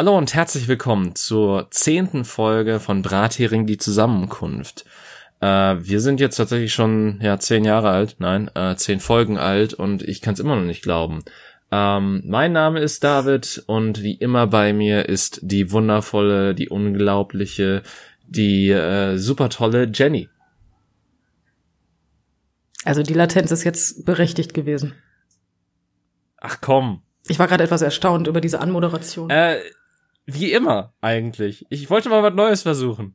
Hallo und herzlich willkommen zur zehnten Folge von Brathering die Zusammenkunft. Äh, wir sind jetzt tatsächlich schon ja zehn Jahre alt, nein, äh, zehn Folgen alt und ich kann es immer noch nicht glauben. Ähm, mein Name ist David und wie immer bei mir ist die wundervolle, die unglaubliche, die äh, super tolle Jenny. Also die Latenz ist jetzt berechtigt gewesen. Ach komm. Ich war gerade etwas erstaunt über diese Anmoderation. Äh, wie immer, eigentlich. Ich wollte mal was Neues versuchen.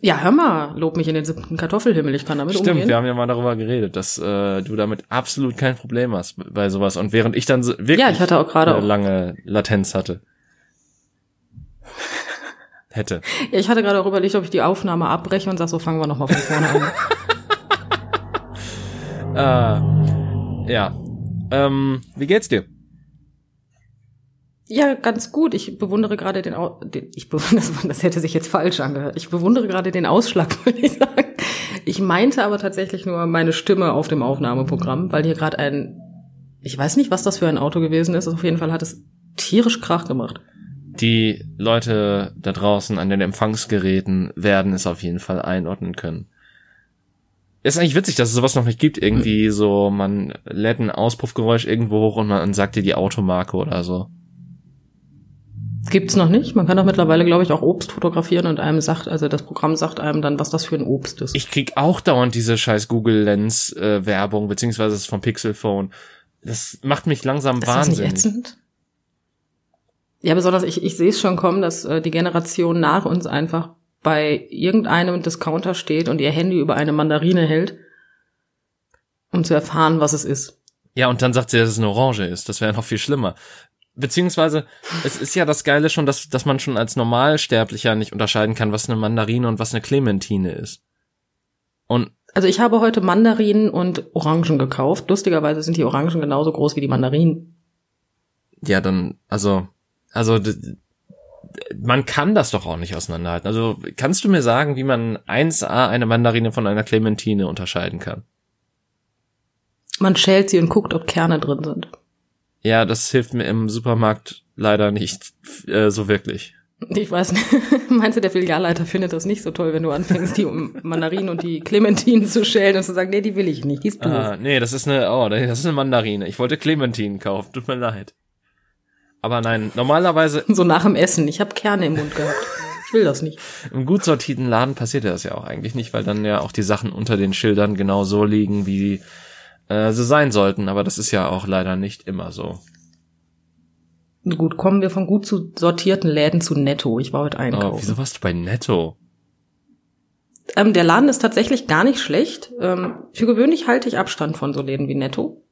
Ja, hör mal, lob mich in den siebten Kartoffelhimmel, ich kann damit Stimmt, umgehen. wir haben ja mal darüber geredet, dass äh, du damit absolut kein Problem hast bei sowas. Und während ich dann so wirklich Ja, ich hatte auch gerade eine auch- lange Latenz hatte. Hätte. Ja, ich hatte gerade auch überlegt, ob ich die Aufnahme abbreche und sag, so fangen wir nochmal von vorne an. Äh, ja. Ähm, wie geht's dir? Ja, ganz gut. Ich bewundere gerade den, Au den ich bewundere, das, das hätte sich jetzt falsch angehört. Ich bewundere gerade den Ausschlag, würde ich sagen. Ich meinte aber tatsächlich nur meine Stimme auf dem Aufnahmeprogramm, weil hier gerade ein, ich weiß nicht, was das für ein Auto gewesen ist. Auf jeden Fall hat es tierisch Krach gemacht. Die Leute da draußen an den Empfangsgeräten werden es auf jeden Fall einordnen können. Ist eigentlich witzig, dass es sowas noch nicht gibt. Irgendwie so, man lädt ein Auspuffgeräusch irgendwo hoch und man sagt dir die Automarke oder so. Gibt's noch nicht. Man kann doch mittlerweile, glaube ich, auch Obst fotografieren und einem sagt, also das Programm sagt einem dann, was das für ein Obst ist. Ich krieg auch dauernd diese scheiß Google Lens äh, Werbung, beziehungsweise es ist vom Pixel Phone. Das macht mich langsam ist das nicht wahnsinnig. ätzend? Ja, besonders ich, ich sehe es schon kommen, dass äh, die Generation nach uns einfach bei irgendeinem Discounter steht und ihr Handy über eine Mandarine hält, um zu erfahren, was es ist. Ja, und dann sagt sie, dass es eine Orange ist. Das wäre noch viel schlimmer. Beziehungsweise, es ist ja das Geile schon, dass, dass man schon als Normalsterblicher nicht unterscheiden kann, was eine Mandarine und was eine Clementine ist. Und Also ich habe heute Mandarinen und Orangen gekauft. Lustigerweise sind die Orangen genauso groß wie die Mandarinen. ja, dann, also, also, man kann das doch auch nicht auseinanderhalten. Also, kannst du mir sagen, wie man 1a eine Mandarine von einer Clementine unterscheiden kann? Man schält sie und guckt, ob Kerne drin sind. Ja, das hilft mir im Supermarkt leider nicht äh, so wirklich. Ich weiß nicht. Meinst du, der Filialleiter findet das nicht so toll, wenn du anfängst, die Mandarinen und die Clementinen zu schälen und zu sagen, nee, die will ich nicht, die ist doof. Ah, nee, das ist eine, oh, das ist eine Mandarine. Ich wollte Clementinen kaufen, tut mir leid. Aber nein, normalerweise So nach dem Essen. Ich habe Kerne im Mund gehabt. Ich will das nicht. im gut sortierten Laden passiert das ja auch eigentlich nicht, weil dann ja auch die Sachen unter den Schildern genau so liegen, wie äh, sie sein sollten. Aber das ist ja auch leider nicht immer so. Gut, kommen wir von gut zu sortierten Läden zu Netto. Ich war heute Oh, einkaufen. wieso warst du bei Netto? ähm, der Laden ist tatsächlich gar nicht schlecht. Ähm, für gewöhnlich halte ich Abstand von so Läden wie Netto,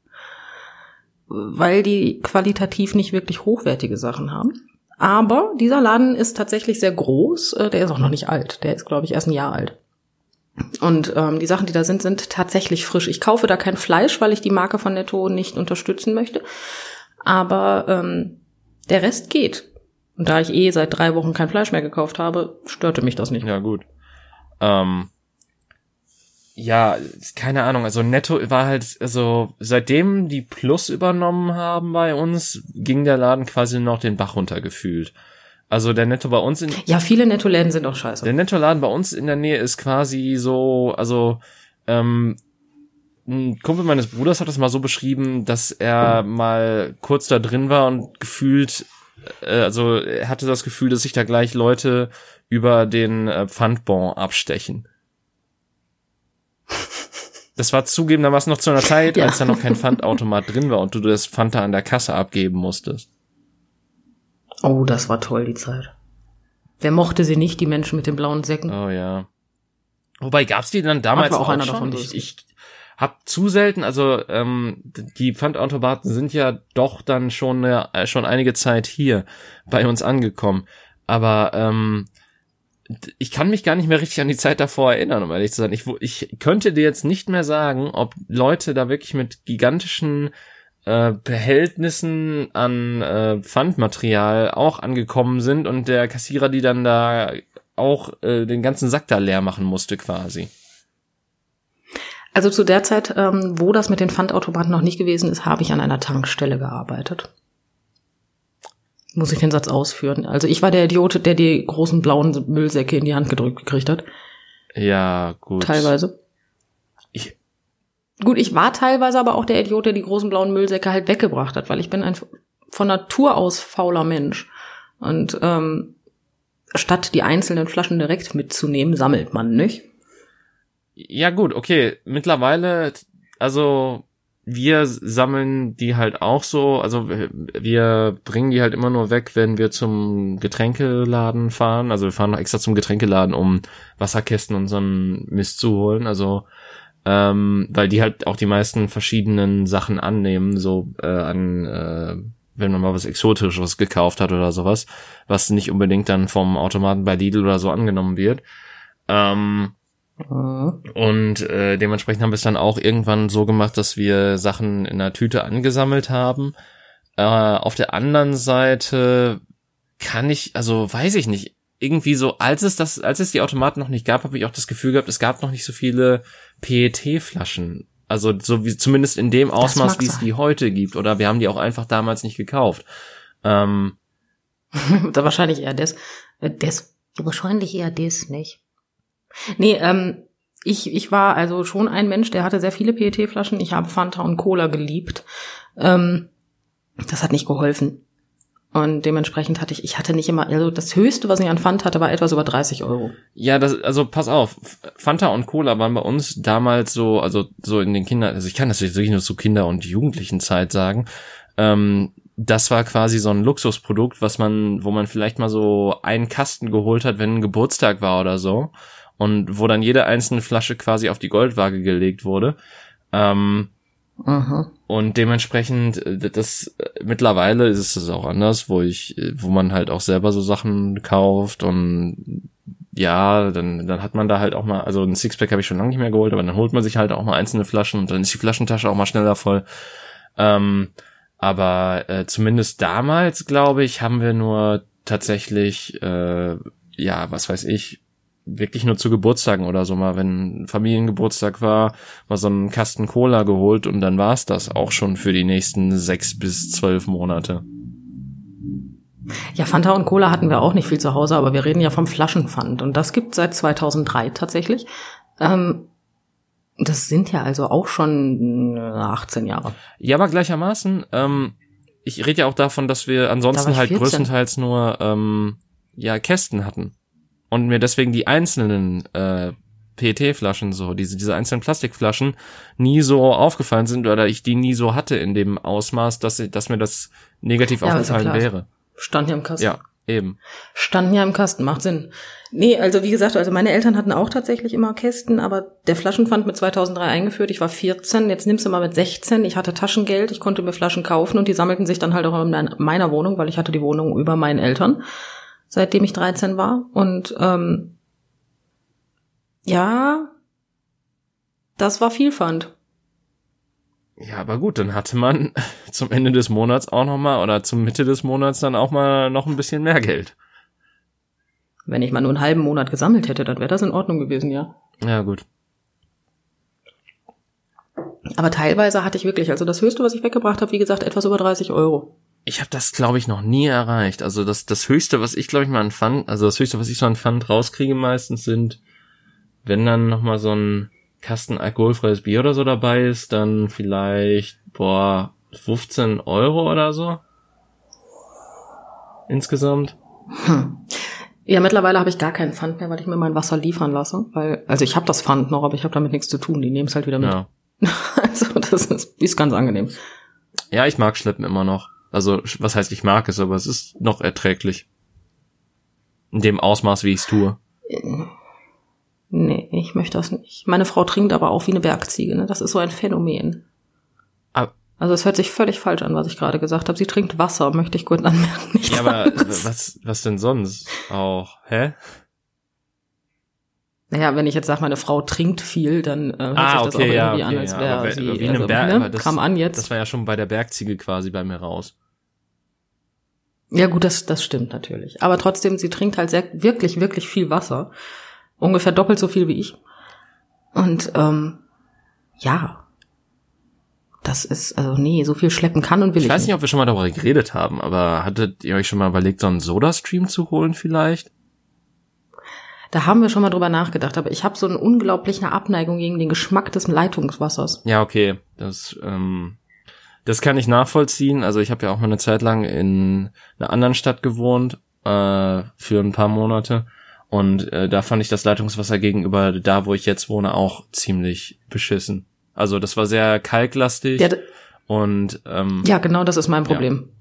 weil die qualitativ nicht wirklich hochwertige Sachen haben. Aber dieser Laden ist tatsächlich sehr groß. Äh, der ist auch noch nicht alt. Der ist, glaube ich, erst ein Jahr alt. Und ähm, die Sachen, die da sind, sind tatsächlich frisch. Ich kaufe da kein Fleisch, weil ich die Marke von Netto nicht unterstützen möchte. Aber ähm, der Rest geht. Und da ich eh seit drei Wochen kein Fleisch mehr gekauft habe, störte mich das nicht. Ja, gut. Ähm, ja, keine Ahnung, also Netto war halt, also seitdem die Plus übernommen haben bei uns, ging der Laden quasi noch den Bach runter gefühlt. Also der Netto bei uns in, Ja, viele Netto-Läden sind auch scheiße. der Netto-Laden bei uns in der Nähe ist quasi so, also, ähm, ein Kumpel meines Bruders hat das mal so beschrieben, dass er mal kurz da drin war und gefühlt, äh, also er hatte das Gefühl, dass sich da gleich Leute über den äh, Pfandbon abstechen. Das war zugegebenermaßen noch zu einer Zeit, Ja. als da noch kein Pfandautomat drin war und du das Pfand da an der Kasse abgeben musstest. Oh, das war toll, die Zeit. Wer mochte sie nicht, die Menschen mit den blauen Säcken? Oh ja. Wobei gab's die dann damals auch auch, einer schon? davon, ich, ich hab zu selten, also ähm, die Pfandautomaten sind ja doch dann schon äh, schon einige Zeit hier bei uns angekommen. Aber ähm, ich kann mich gar nicht mehr richtig an die Zeit davor erinnern, um ehrlich zu sein. Ich, ich könnte dir jetzt nicht mehr sagen, ob Leute da wirklich mit gigantischen äh, Behältnissen an äh, Pfandmaterial auch angekommen sind und der Kassierer die dann da auch äh, den ganzen Sack da leer machen musste quasi. Also zu der Zeit, ähm, wo das mit den Pfandautomaten noch nicht gewesen ist, habe ich an einer Tankstelle gearbeitet. muss ich den Satz ausführen. Also ich war der Idiot, der die großen blauen Müllsäcke in die Hand gedrückt gekriegt hat. Ja, gut. Teilweise. Gut, ich war teilweise aber auch der Idiot, der die großen blauen Müllsäcke halt weggebracht hat, weil ich bin ein von Natur aus fauler Mensch. Und ähm, statt die einzelnen Flaschen direkt mitzunehmen, sammelt man, nicht? ja gut, okay. Mittlerweile, also wir sammeln die halt auch so, also wir- bringen die halt immer nur weg, wenn wir zum Getränkeladen fahren. Also wir fahren noch extra zum Getränkeladen, um Wasserkästen und so Mist zu holen. Also ähm, weil die halt auch die meisten verschiedenen Sachen annehmen, so äh, an äh, wenn man mal was Exotisches gekauft hat oder sowas, was nicht unbedingt dann vom Automaten bei Lidl oder so angenommen wird. Ähm, und äh, dementsprechend haben wir es dann auch irgendwann so gemacht, dass wir Sachen in einer Tüte angesammelt haben. Äh, auf der anderen Seite kann ich, also weiß ich nicht, irgendwie so, als es das, als es die Automaten noch nicht gab, habe ich auch das Gefühl gehabt, es gab noch nicht so viele PET-Flaschen. Also so wie zumindest in dem Ausmaß, wie es die heute gibt. Oder wir haben die auch einfach damals nicht gekauft. Ähm, da wahrscheinlich eher das. Äh, das. Wahrscheinlich eher das nicht. Nee, ähm, ich, ich war also schon ein Mensch, der hatte sehr viele PET-Flaschen. Ich habe Fanta und Cola geliebt. Ähm, das hat nicht geholfen. Und dementsprechend hatte ich, ich hatte nicht immer, also das höchste, was ich an Fanta hatte, war etwas über 30 Euro. Ja, das, also pass auf, Fanta und Cola waren bei uns damals so, also so in den Kindern, also ich kann das jetzt wirklich nur zu Kinder- und Jugendlichen-Zeit sagen. Ähm, das war quasi so ein Luxusprodukt, was man, wo man vielleicht mal so einen Kasten geholt hat, wenn ein Geburtstag war oder so. Und wo dann jede einzelne Flasche quasi auf die Goldwaage gelegt wurde. Ähm, Aha. und dementsprechend, äh, das äh, mittlerweile ist es auch anders, wo ich, äh, wo man halt auch selber so Sachen kauft und ja, dann, dann hat man da halt auch mal, also ein Sixpack habe ich schon lange nicht mehr geholt, aber dann holt man sich halt auch mal einzelne Flaschen und dann ist die Flaschentasche auch mal schneller voll. Ähm, aber äh, zumindest damals, glaube ich, haben wir nur tatsächlich, äh, ja, was weiß ich, wirklich nur zu Geburtstagen oder so mal, wenn Familiengeburtstag war, mal so einen Kasten Cola geholt und dann war's das auch schon für die nächsten sechs bis zwölf Monate. Ja, Fanta und Cola hatten wir auch nicht viel zu Hause, aber wir reden ja vom Flaschenpfand. Und das gibt seit 2003 tatsächlich. Ähm, das sind ja also auch schon äh, 18 Jahre. Ja, aber gleichermaßen, ähm, ich rede ja auch davon, dass wir Da ansonsten ich halt 14. größtenteils nur ähm, ja Kästen hatten und mir deswegen die einzelnen äh, PET-Flaschen so, diese diese einzelnen Plastikflaschen nie so aufgefallen sind oder ich die nie so hatte in dem Ausmaß, dass dass mir das negativ Ja, aufgefallen wäre. Stand ja im Kasten. Ja, eben. Standen ja im Kasten, macht Sinn. Nee, also wie gesagt, also meine Eltern hatten auch tatsächlich immer Kästen, aber der Flaschenpfand mit 2003 eingeführt. Ich war 14, jetzt nimmst du mal mit 16. Ich hatte Taschengeld, ich konnte mir Flaschen kaufen und die sammelten sich dann halt auch in mein- meiner Wohnung, weil ich hatte die Wohnung über meinen Eltern, seitdem ich 13 war. Und ähm, ja, das war viel Pfand. Ja, aber gut, dann hatte man zum Ende des Monats auch noch mal oder zum Mitte des Monats dann auch mal noch ein bisschen mehr Geld. Wenn ich mal nur einen halben Monat gesammelt hätte, dann wäre das in Ordnung gewesen, ja. Ja, gut. Aber teilweise hatte ich wirklich, also das höchste, was ich weggebracht habe, wie gesagt, etwas über 30 Euro. Ich habe das, glaube ich, noch nie erreicht. Also das, das Höchste, was ich, glaube ich, mal an Pfand, also das Höchste, was ich so an Pfand rauskriege meistens sind, wenn dann noch mal so ein Kasten alkoholfreies Bier oder so dabei ist, dann vielleicht, boah, 15 Euro oder so. Insgesamt. Ja, mittlerweile habe ich gar keinen Pfand mehr, weil ich mir mein Wasser liefern lasse. Weil, also ich habe das Pfand noch, aber ich habe damit nichts zu tun. Die nehmen es halt wieder mit. Ja. Also das ist, ist ganz angenehm. Ja, ich mag Schleppen immer noch. Also, was heißt, ich mag es, aber es ist noch erträglich. In dem Ausmaß, wie ich es tue. Nee, ich möchte das nicht. Meine Frau trinkt aber auch wie eine Bergziege. Ne? Das ist so ein Phänomen. Ah. Also es hört sich völlig falsch an, was ich gerade gesagt habe. Sie trinkt Wasser, möchte ich kurz anmerken. Nicht Ja, aber was, was denn sonst auch? Hä? Naja, wenn ich jetzt sage, meine Frau trinkt viel, dann äh, hört Ah, sich das okay, auch ja, irgendwie okay, an, als ja, wäre sie. wie also, Berg- ne? das- Kam an jetzt. Das war ja schon bei der Bergziege quasi bei mir raus. Ja, gut, das, das stimmt natürlich. Aber trotzdem, sie trinkt halt sehr, wirklich, wirklich viel Wasser. Ungefähr doppelt so viel wie ich. Und ähm, ja, das ist, also nee, so viel schleppen kann und will ich, Ich weiß nicht, ob wir schon mal darüber geredet haben, aber hattet ihr euch schon mal überlegt, so einen Soda-Stream zu holen vielleicht? Da haben wir schon mal drüber nachgedacht, aber ich habe so eine unglaubliche Abneigung gegen den Geschmack des Leitungswassers. Ja, okay. Das, ähm, das kann ich nachvollziehen. Also ich habe ja auch mal eine Zeit lang in einer anderen Stadt gewohnt, äh, für ein paar Monate. Und äh, da fand ich das Leitungswasser gegenüber da, wo ich jetzt wohne, auch ziemlich beschissen. Also das war sehr kalklastig Ja, und ähm, ja, genau, das ist mein Problem. ja,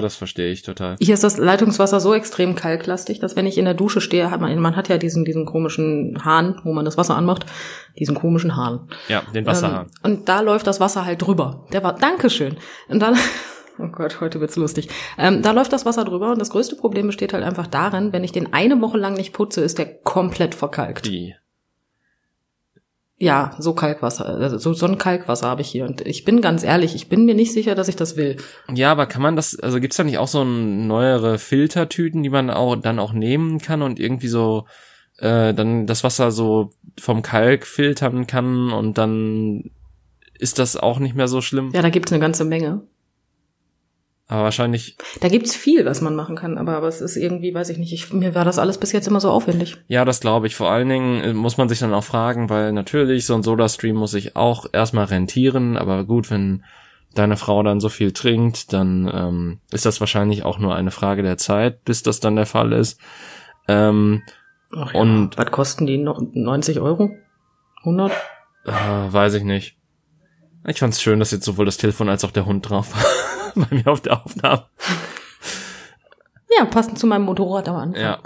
das verstehe ich total. Hier ist das Leitungswasser so extrem kalklastig, dass wenn ich in der Dusche stehe, hat man, man hat ja diesen, diesen komischen Hahn, wo man das Wasser anmacht, diesen komischen Hahn. Ja, den Wasserhahn. Ähm, und da läuft das Wasser halt drüber. Der war, Dankeschön. Und dann, oh Gott, heute wird's lustig. Ähm, da läuft das Wasser drüber und das größte Problem besteht halt einfach darin, wenn ich den eine Woche lang nicht putze, ist der komplett verkalkt. Die. Ja, so Kalkwasser, also so, so ein Kalkwasser habe ich hier. Und ich bin ganz ehrlich, ich bin mir nicht sicher, dass ich das will. Ja, aber kann man das, also gibt's da nicht auch so neuere Filtertüten, die man auch dann auch nehmen kann und irgendwie so äh, dann das Wasser so vom Kalk filtern kann und dann ist das auch nicht mehr so schlimm. Ja, da gibt's eine ganze Menge. Aber wahrscheinlich, Da gibt's viel, was man machen kann, aber, aber es ist irgendwie, weiß ich nicht, ich, mir war das alles bis jetzt immer so aufwendig. ja, das glaube ich. Vor allen Dingen äh, muss man sich dann auch fragen, weil natürlich so ein Soda-Stream muss sich auch erstmal rentieren, aber gut, wenn deine Frau dann so viel trinkt, dann ähm, ist das wahrscheinlich auch nur eine Frage der Zeit, bis das dann der Fall ist. Ähm, Ach Und- was kosten die? No- 90 Euro? 100? Äh, weiß ich nicht. Ich fand's schön, dass jetzt sowohl das Telefon als auch der Hund drauf war. Bei mir auf der Aufnahme. Ja, passend zu meinem Motorrad am Anfang. Ja.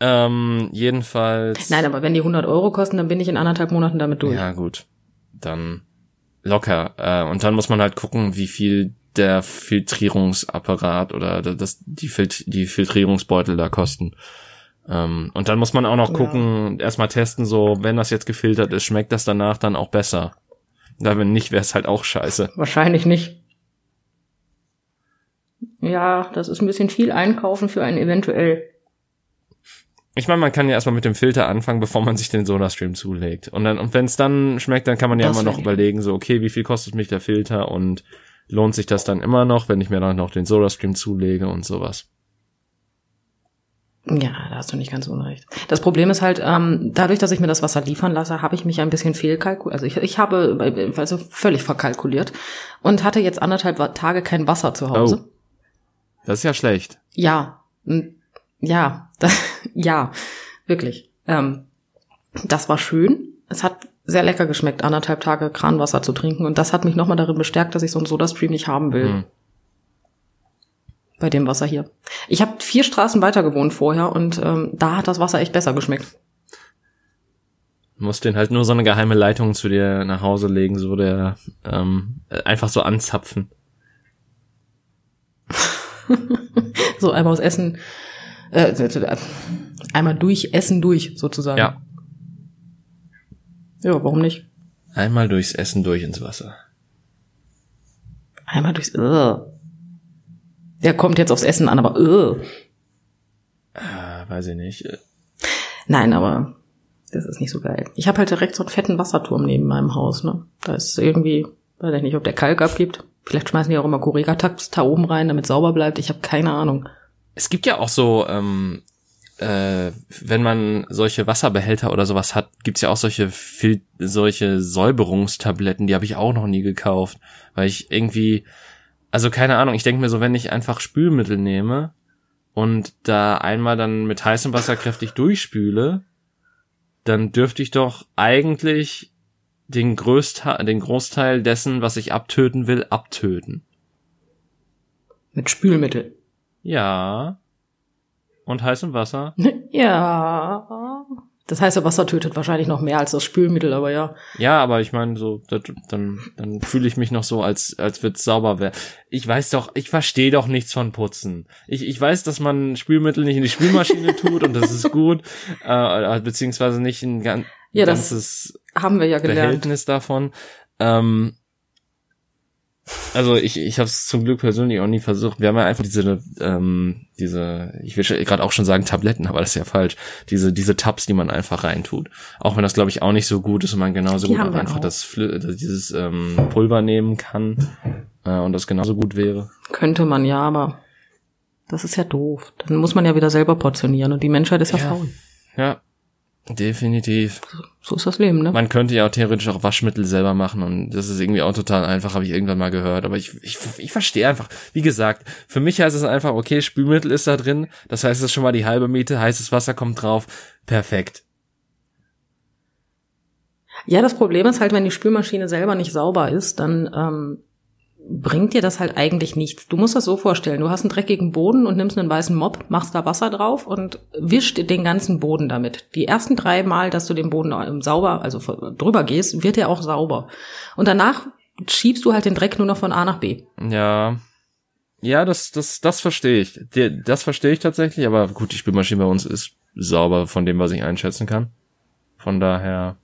Ähm, jedenfalls. Nein, aber wenn die 100 Euro kosten, dann bin ich in anderthalb Monaten damit durch. Ja, gut. Dann locker. Äh, und dann muss man halt gucken, wie viel der Filtrierungsapparat oder das, die, Fil die Filtrierungsbeutel da kosten. Ähm, und dann muss man auch noch Ja. gucken, erstmal testen, so, wenn das jetzt gefiltert ist, schmeckt das danach dann auch besser. Da wenn nicht, wäre es halt auch scheiße. Wahrscheinlich nicht. Ja, das ist ein bisschen viel einkaufen für einen eventuell. Ich meine, man kann ja erstmal mit dem Filter anfangen, bevor man sich den Soda-Stream zulegt. Und dann, und wenn es dann schmeckt, dann kann man ja Das immer noch überlegen, so, okay, wie viel kostet mich der Filter und lohnt sich das dann immer noch, wenn ich mir dann noch den Soda-Stream zulege und sowas. Ja, da hast du nicht ganz unrecht. Das Problem ist halt, ähm, dadurch, dass ich mir das Wasser liefern lasse, habe ich mich ein bisschen fehlkalkuliert. Also ich, ich habe äh, also völlig verkalkuliert und hatte jetzt anderthalb Tage kein Wasser zu Hause. Oh. Das ist ja schlecht. Ja, ja, das, ja, wirklich. Ähm, das war schön. Es hat sehr lecker geschmeckt, anderthalb Tage Kranwasser zu trinken. Und das hat mich nochmal darin bestärkt, dass ich so einen Soda-Stream nicht haben will. Hm. Bei dem Wasser hier. Ich habe vier Straßen weiter gewohnt vorher und ähm, da hat das Wasser echt besser geschmeckt. Du musst den halt nur so eine geheime Leitung zu dir nach Hause legen, so der ähm, äh, einfach so anzapfen. So einmal aus Essen, äh, äh, einmal durch Essen durch, sozusagen. Ja. Ja, warum nicht? Einmal durchs Essen durch ins Wasser. Einmal durchs. Ugh. Der kommt jetzt aufs Essen an, aber ugh. Äh, weiß ich nicht. Nein, aber das ist nicht so geil. Ich habe halt direkt so einen fetten Wasserturm neben meinem Haus. Ne? Da ist irgendwie, weiß ich nicht, ob der Kalk abgibt. Vielleicht schmeißen die auch immer Correga-Tax da oben rein, damit sauber bleibt. Ich habe keine Ahnung. Es gibt ja auch so, ähm, äh, wenn man solche Wasserbehälter oder sowas hat, gibt's ja auch solche Fil solche Säuberungstabletten, die habe ich auch noch nie gekauft, weil ich irgendwie, also keine Ahnung, ich denke mir so, wenn ich einfach Spülmittel nehme und da einmal dann mit heißem Wasser kräftig durchspüle, dann dürfte ich doch eigentlich den, Größte den Großteil dessen, was ich abtöten will, abtöten. Mit Spülmittel. Ja. Und heißem Wasser. Ja. Das heiße Wasser tötet wahrscheinlich noch mehr als das Spülmittel, aber ja. Ja, aber ich meine, so, das, dann, dann fühle ich mich noch so, als, als wird's sauber werden. Ich weiß doch, ich verstehe doch nichts von Putzen. Ich, ich weiß, dass man Spülmittel nicht in die Spülmaschine tut und das ist gut, äh, beziehungsweise nicht ein gan Ja, das ganzes haben wir ja gelernt. Behältnis davon. Ähm, Also ich, ich habe es zum Glück persönlich auch nie versucht. Wir haben ja einfach diese, ähm, diese, ich will gerade auch schon sagen Tabletten, aber das ist ja falsch. Diese, diese Tabs, die man einfach reintut. Auch wenn das glaube ich auch nicht so gut ist und man genauso Die gut auch einfach auch. das dieses ähm, Pulver nehmen kann äh, und das genauso gut wäre. Könnte man ja, aber das ist ja doof. Dann muss man ja wieder selber portionieren und die Menschheit ist ja, Ja. faul. Ja, definitiv. So ist das Leben, ne? Man könnte ja auch theoretisch auch Waschmittel selber machen und das ist irgendwie auch total einfach, habe ich irgendwann mal gehört. Aber ich, ich, ich verstehe einfach, wie gesagt, für mich heißt es einfach, okay, Spülmittel ist da drin, das heißt, es ist schon mal die halbe Miete, heißes Wasser kommt drauf, perfekt. Ja, das Problem ist halt, wenn die Spülmaschine selber nicht sauber ist, dann ähm, bringt dir das halt eigentlich nichts. Du musst das so vorstellen, du hast einen dreckigen Boden und nimmst einen weißen Mob, machst da Wasser drauf und wischt den ganzen Boden damit. Die ersten drei Mal, dass du den Boden ähm, sauber, also drüber gehst, wird er auch sauber. Und danach schiebst du halt den Dreck nur noch von A nach B. Ja. Ja, das, das, das verstehe ich. Das verstehe ich tatsächlich, aber gut, die Spülmaschine bei uns ist sauber von dem, was ich einschätzen kann. Von daher.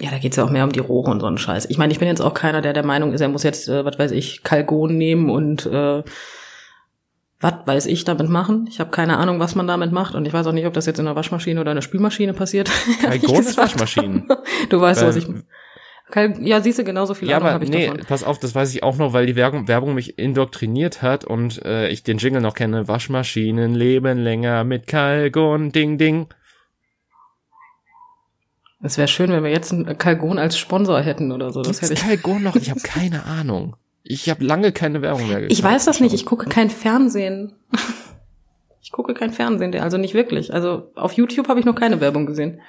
Ja, da geht's ja auch mehr um die Rohre und so einen Scheiß. Ich meine, ich bin jetzt auch keiner, der der Meinung ist, er muss jetzt, äh, was weiß ich, Kalgon nehmen und äh, was weiß ich damit machen. Ich habe keine Ahnung, was man damit macht und ich weiß auch nicht, ob das jetzt in einer Waschmaschine oder einer Spülmaschine passiert. ehrlich Kalgon ist gesagt. Waschmaschinen. Du weißt, was Äh, ich. Ja, siehst du, genauso viel Ja, Ahnung aber habe ich nee, davon. pass auf, das weiß ich auch noch, weil die Werbung, Werbung mich indoktriniert hat und äh, ich den Jingle noch kenne. Waschmaschinen leben länger mit Kalgon, ding, ding. Es wäre schön, wenn wir jetzt einen Kalgon als Sponsor hätten oder so. Das Gibt's hätte ich. Kalgon noch? Ich habe keine Ahnung. Ich habe lange keine Werbung mehr Ich weiß das nicht. Ich gucke kein Fernsehen. Ich gucke kein Fernsehen, also nicht wirklich. Also auf YouTube habe ich noch keine Werbung gesehen.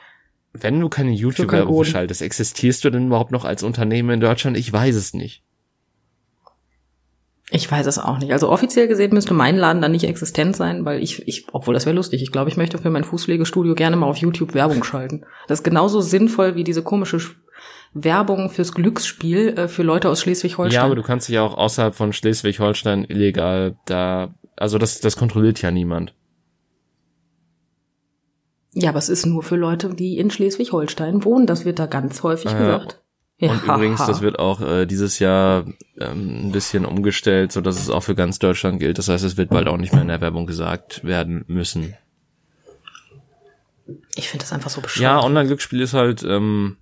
Wenn du keine YouTube-Werbung schaltest, existierst du denn überhaupt noch als Unternehmen in Deutschland? Ich weiß es nicht. Ich weiß es auch nicht. Also offiziell gesehen müsste mein Laden dann nicht existent sein, weil ich, ich obwohl das wäre lustig. Ich glaube, ich möchte für mein Fußpflegestudio gerne mal auf YouTube Werbung schalten. Das ist genauso sinnvoll wie diese komische Sch- Werbung fürs Glücksspiel äh, für Leute aus Schleswig-Holstein. Ja, aber du kannst dich ja auch außerhalb von Schleswig-Holstein illegal da, also das, das kontrolliert ja niemand. ja, aber es ist nur für Leute, die in Schleswig-Holstein wohnen. Das wird da ganz häufig Ja. gesagt. Ja, Und übrigens, das wird auch äh, dieses Jahr ähm, ein bisschen umgestellt, so dass es auch für ganz Deutschland gilt. Das heißt, es wird bald auch nicht mehr in der Werbung gesagt werden müssen. Ich finde das einfach so bescheuert. Ja, Online-Glücksspiel ist halt, ähm,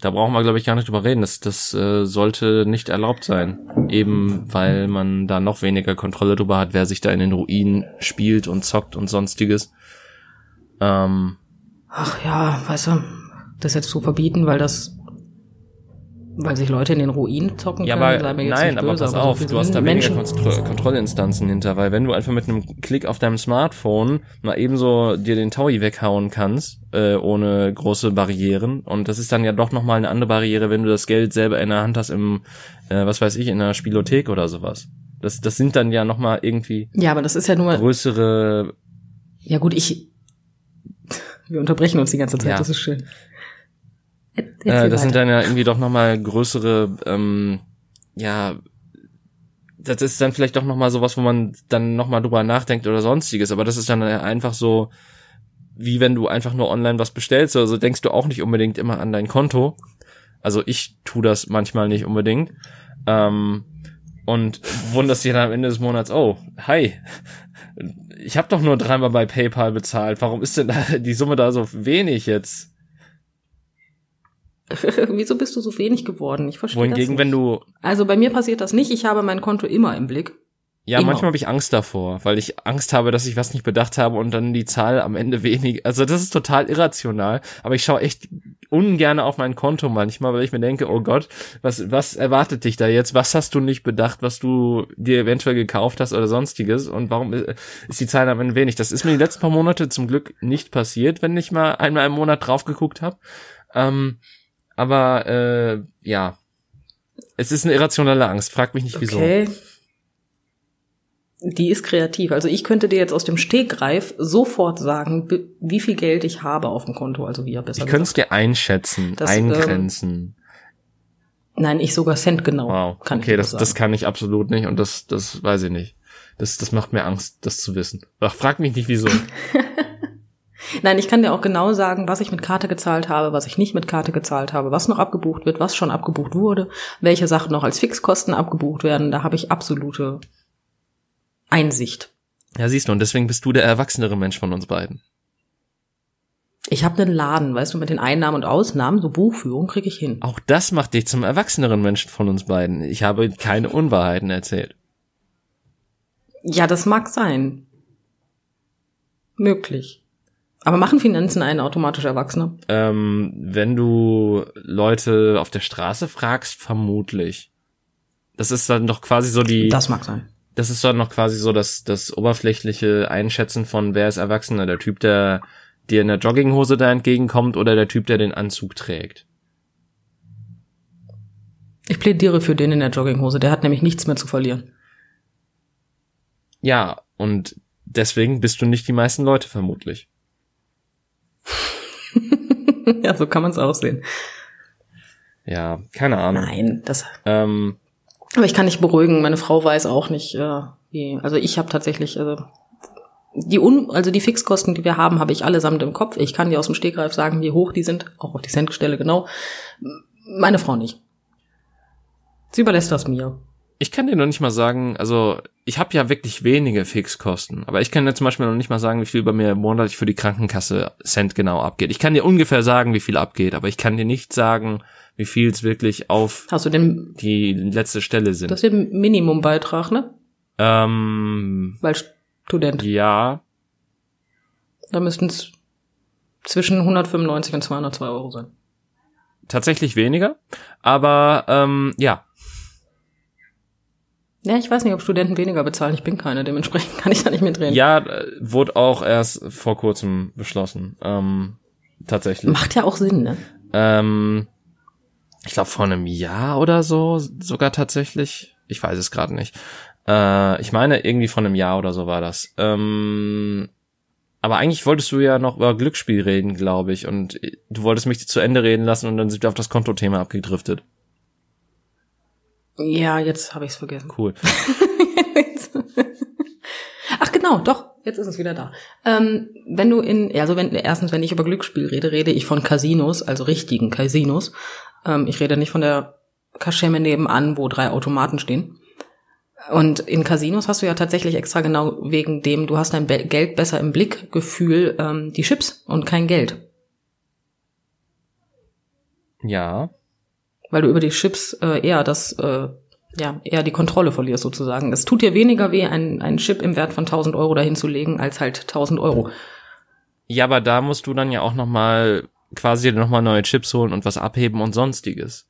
da brauchen wir, glaube ich, gar nicht drüber reden. Das, das äh, sollte nicht erlaubt sein. Eben weil man da noch weniger Kontrolle drüber hat, wer sich da in den Ruinen spielt und zockt und sonstiges. Ähm, Ach ja, weißt du, das jetzt zu verbieten, weil das, weil sich Leute in den Ruinen zocken Ja, können, aber nein, aber böse, pass so auf, viele du hast da Menschen. weniger Kontro Kontrollinstanzen hinter, weil wenn du einfach mit einem Klick auf deinem Smartphone mal ebenso dir den Taui weghauen kannst, äh, ohne große Barrieren, und das ist dann ja doch nochmal eine andere Barriere, wenn du das Geld selber in der Hand hast im, äh, was weiß ich, in einer Spielothek oder sowas. Das, das sind dann ja nochmal irgendwie Ja, aber das ist ja nur, größere, ja gut, ich, wir unterbrechen uns die ganze Zeit, Ja. das ist schön. Äh, das sind dann ja irgendwie doch nochmal größere, ähm, ja, das ist dann vielleicht doch nochmal sowas, wo man dann nochmal drüber nachdenkt oder sonstiges, aber das ist dann einfach so, wie wenn du einfach nur online was bestellst, also denkst du auch nicht unbedingt immer an dein Konto. Also ich tu das manchmal nicht unbedingt. Ähm, und wunderst dich dann am Ende des Monats, oh, hi, ich habe doch nur dreimal bei PayPal bezahlt, warum ist denn da die Summe da so wenig jetzt? Wieso bist du so wenig geworden? Ich verstehe Wohingegen, das wenn nicht. du Also bei mir passiert das nicht. Ich habe mein Konto immer im Blick. Ja, Immer. manchmal habe ich Angst davor, weil ich Angst habe, dass ich was nicht bedacht habe und dann die Zahl am Ende wenig. Also das ist total irrational, aber ich schaue echt ungern auf mein Konto manchmal, weil ich mir denke, oh Gott, was was erwartet dich da jetzt? Was hast du nicht bedacht, was du dir eventuell gekauft hast oder sonstiges und warum ist die Zahl am Ende wenig? Das ist mir die letzten paar Monate zum Glück nicht passiert, wenn ich mal einmal im Monat drauf geguckt habe. Ähm, aber äh, ja, es ist eine irrationale Angst. Frag mich nicht wieso. Okay. Die ist kreativ. Also ich könnte dir jetzt aus dem Stegreif sofort sagen, wie viel Geld ich habe auf dem Konto. Also wir besser Ich könnte es dir einschätzen, Das, ähm, eingrenzen. Nein, ich sogar Cent genau. wow. Kann okay, das, das kann ich absolut nicht und das, das weiß ich nicht. Das, das macht mir Angst, das zu wissen. Ach, frag mich nicht wieso. Nein, ich kann dir auch genau sagen, was ich mit Karte gezahlt habe, was ich nicht mit Karte gezahlt habe, was noch abgebucht wird, was schon abgebucht wurde, welche Sachen noch als Fixkosten abgebucht werden. Da habe ich absolute Einsicht. Ja, siehst du, und deswegen bist du der erwachsenere Mensch von uns beiden. Ich habe einen Laden, weißt du, mit den Einnahmen und Ausnahmen, so Buchführung kriege ich hin. Auch das macht dich zum erwachseneren Menschen von uns beiden. Ich habe keine Unwahrheiten erzählt. Ja, das mag sein. Möglich. Aber machen Finanzen einen automatisch Erwachsener? Ähm, wenn du Leute auf der Straße fragst, vermutlich. Das ist dann doch quasi so die. Das mag sein. Das ist dann noch quasi so das, das oberflächliche Einschätzen von wer ist Erwachsener. Der Typ, der dir in der Jogginghose da entgegenkommt oder der Typ, der den Anzug trägt. Ich plädiere für den in der Jogginghose. Der hat nämlich nichts mehr zu verlieren. Ja, und deswegen bist du nicht die meisten Leute vermutlich. ja, so kann man es auch sehen. Ja, keine Ahnung. Nein, das. Ähm, Aber ich kann nicht beruhigen. Meine Frau weiß auch nicht, äh, wie. Also ich habe tatsächlich, also die Un also die Fixkosten, die wir haben, habe ich allesamt im Kopf. Ich kann dir aus dem Stegreif sagen, wie hoch die sind, auch auf die Centstelle genau. Meine Frau nicht. Sie überlässt das mir. Ich kann dir noch nicht mal sagen, also ich habe ja wirklich wenige Fixkosten, aber ich kann dir zum Beispiel noch nicht mal sagen, wie viel bei mir monatlich für die Krankenkasse Cent genau abgeht. Ich kann dir ungefähr sagen, wie viel abgeht, aber ich kann dir nicht sagen, wie viel es wirklich auf Hast du den, die letzte Stelle sind. das ist der Minimumbeitrag, ne? ähm, Weil Student. ja, Da müssten es zwischen 195 und 202 Euro sein. tatsächlich weniger, aber ähm, ja, Ja, ich weiß nicht, ob Studenten weniger bezahlen. Ich bin keine, dementsprechend kann ich da nicht mitreden. ja, äh, wurde auch erst vor kurzem beschlossen. Ähm, tatsächlich. Macht ja auch Sinn, ne? Ähm, ich glaube vor einem Jahr oder so, sogar tatsächlich. Ich weiß es gerade nicht. Äh, ich meine, irgendwie vor einem Jahr oder so war das. Ähm, aber eigentlich wolltest du ja noch über Glücksspiel reden, glaube ich. Und du wolltest mich zu Ende reden lassen und dann sind wir auf das Kontothema abgedriftet. Ja, jetzt habe ich es vergessen. Cool. Ach genau, doch, jetzt ist es wieder da. Ähm, wenn du in, also wenn erstens, wenn ich über Glücksspiel rede, rede ich von Casinos, also richtigen Casinos. Ähm, ich rede nicht von der Kaschemme nebenan, wo drei Automaten stehen. Und in Casinos hast du ja tatsächlich extra genau wegen dem, du hast dein Be Geld besser im Blick, Gefühl, ähm, die Chips und kein Geld. Ja. Weil du über die Chips äh, eher das, äh, ja, eher die Kontrolle verlierst sozusagen. Es tut dir weniger weh, einen, einen Chip im Wert von 1000 Euro dahin zu legen, als halt 1000 Euro. Ja, aber da musst du dann ja auch noch mal quasi noch mal neue Chips holen und was abheben und sonstiges.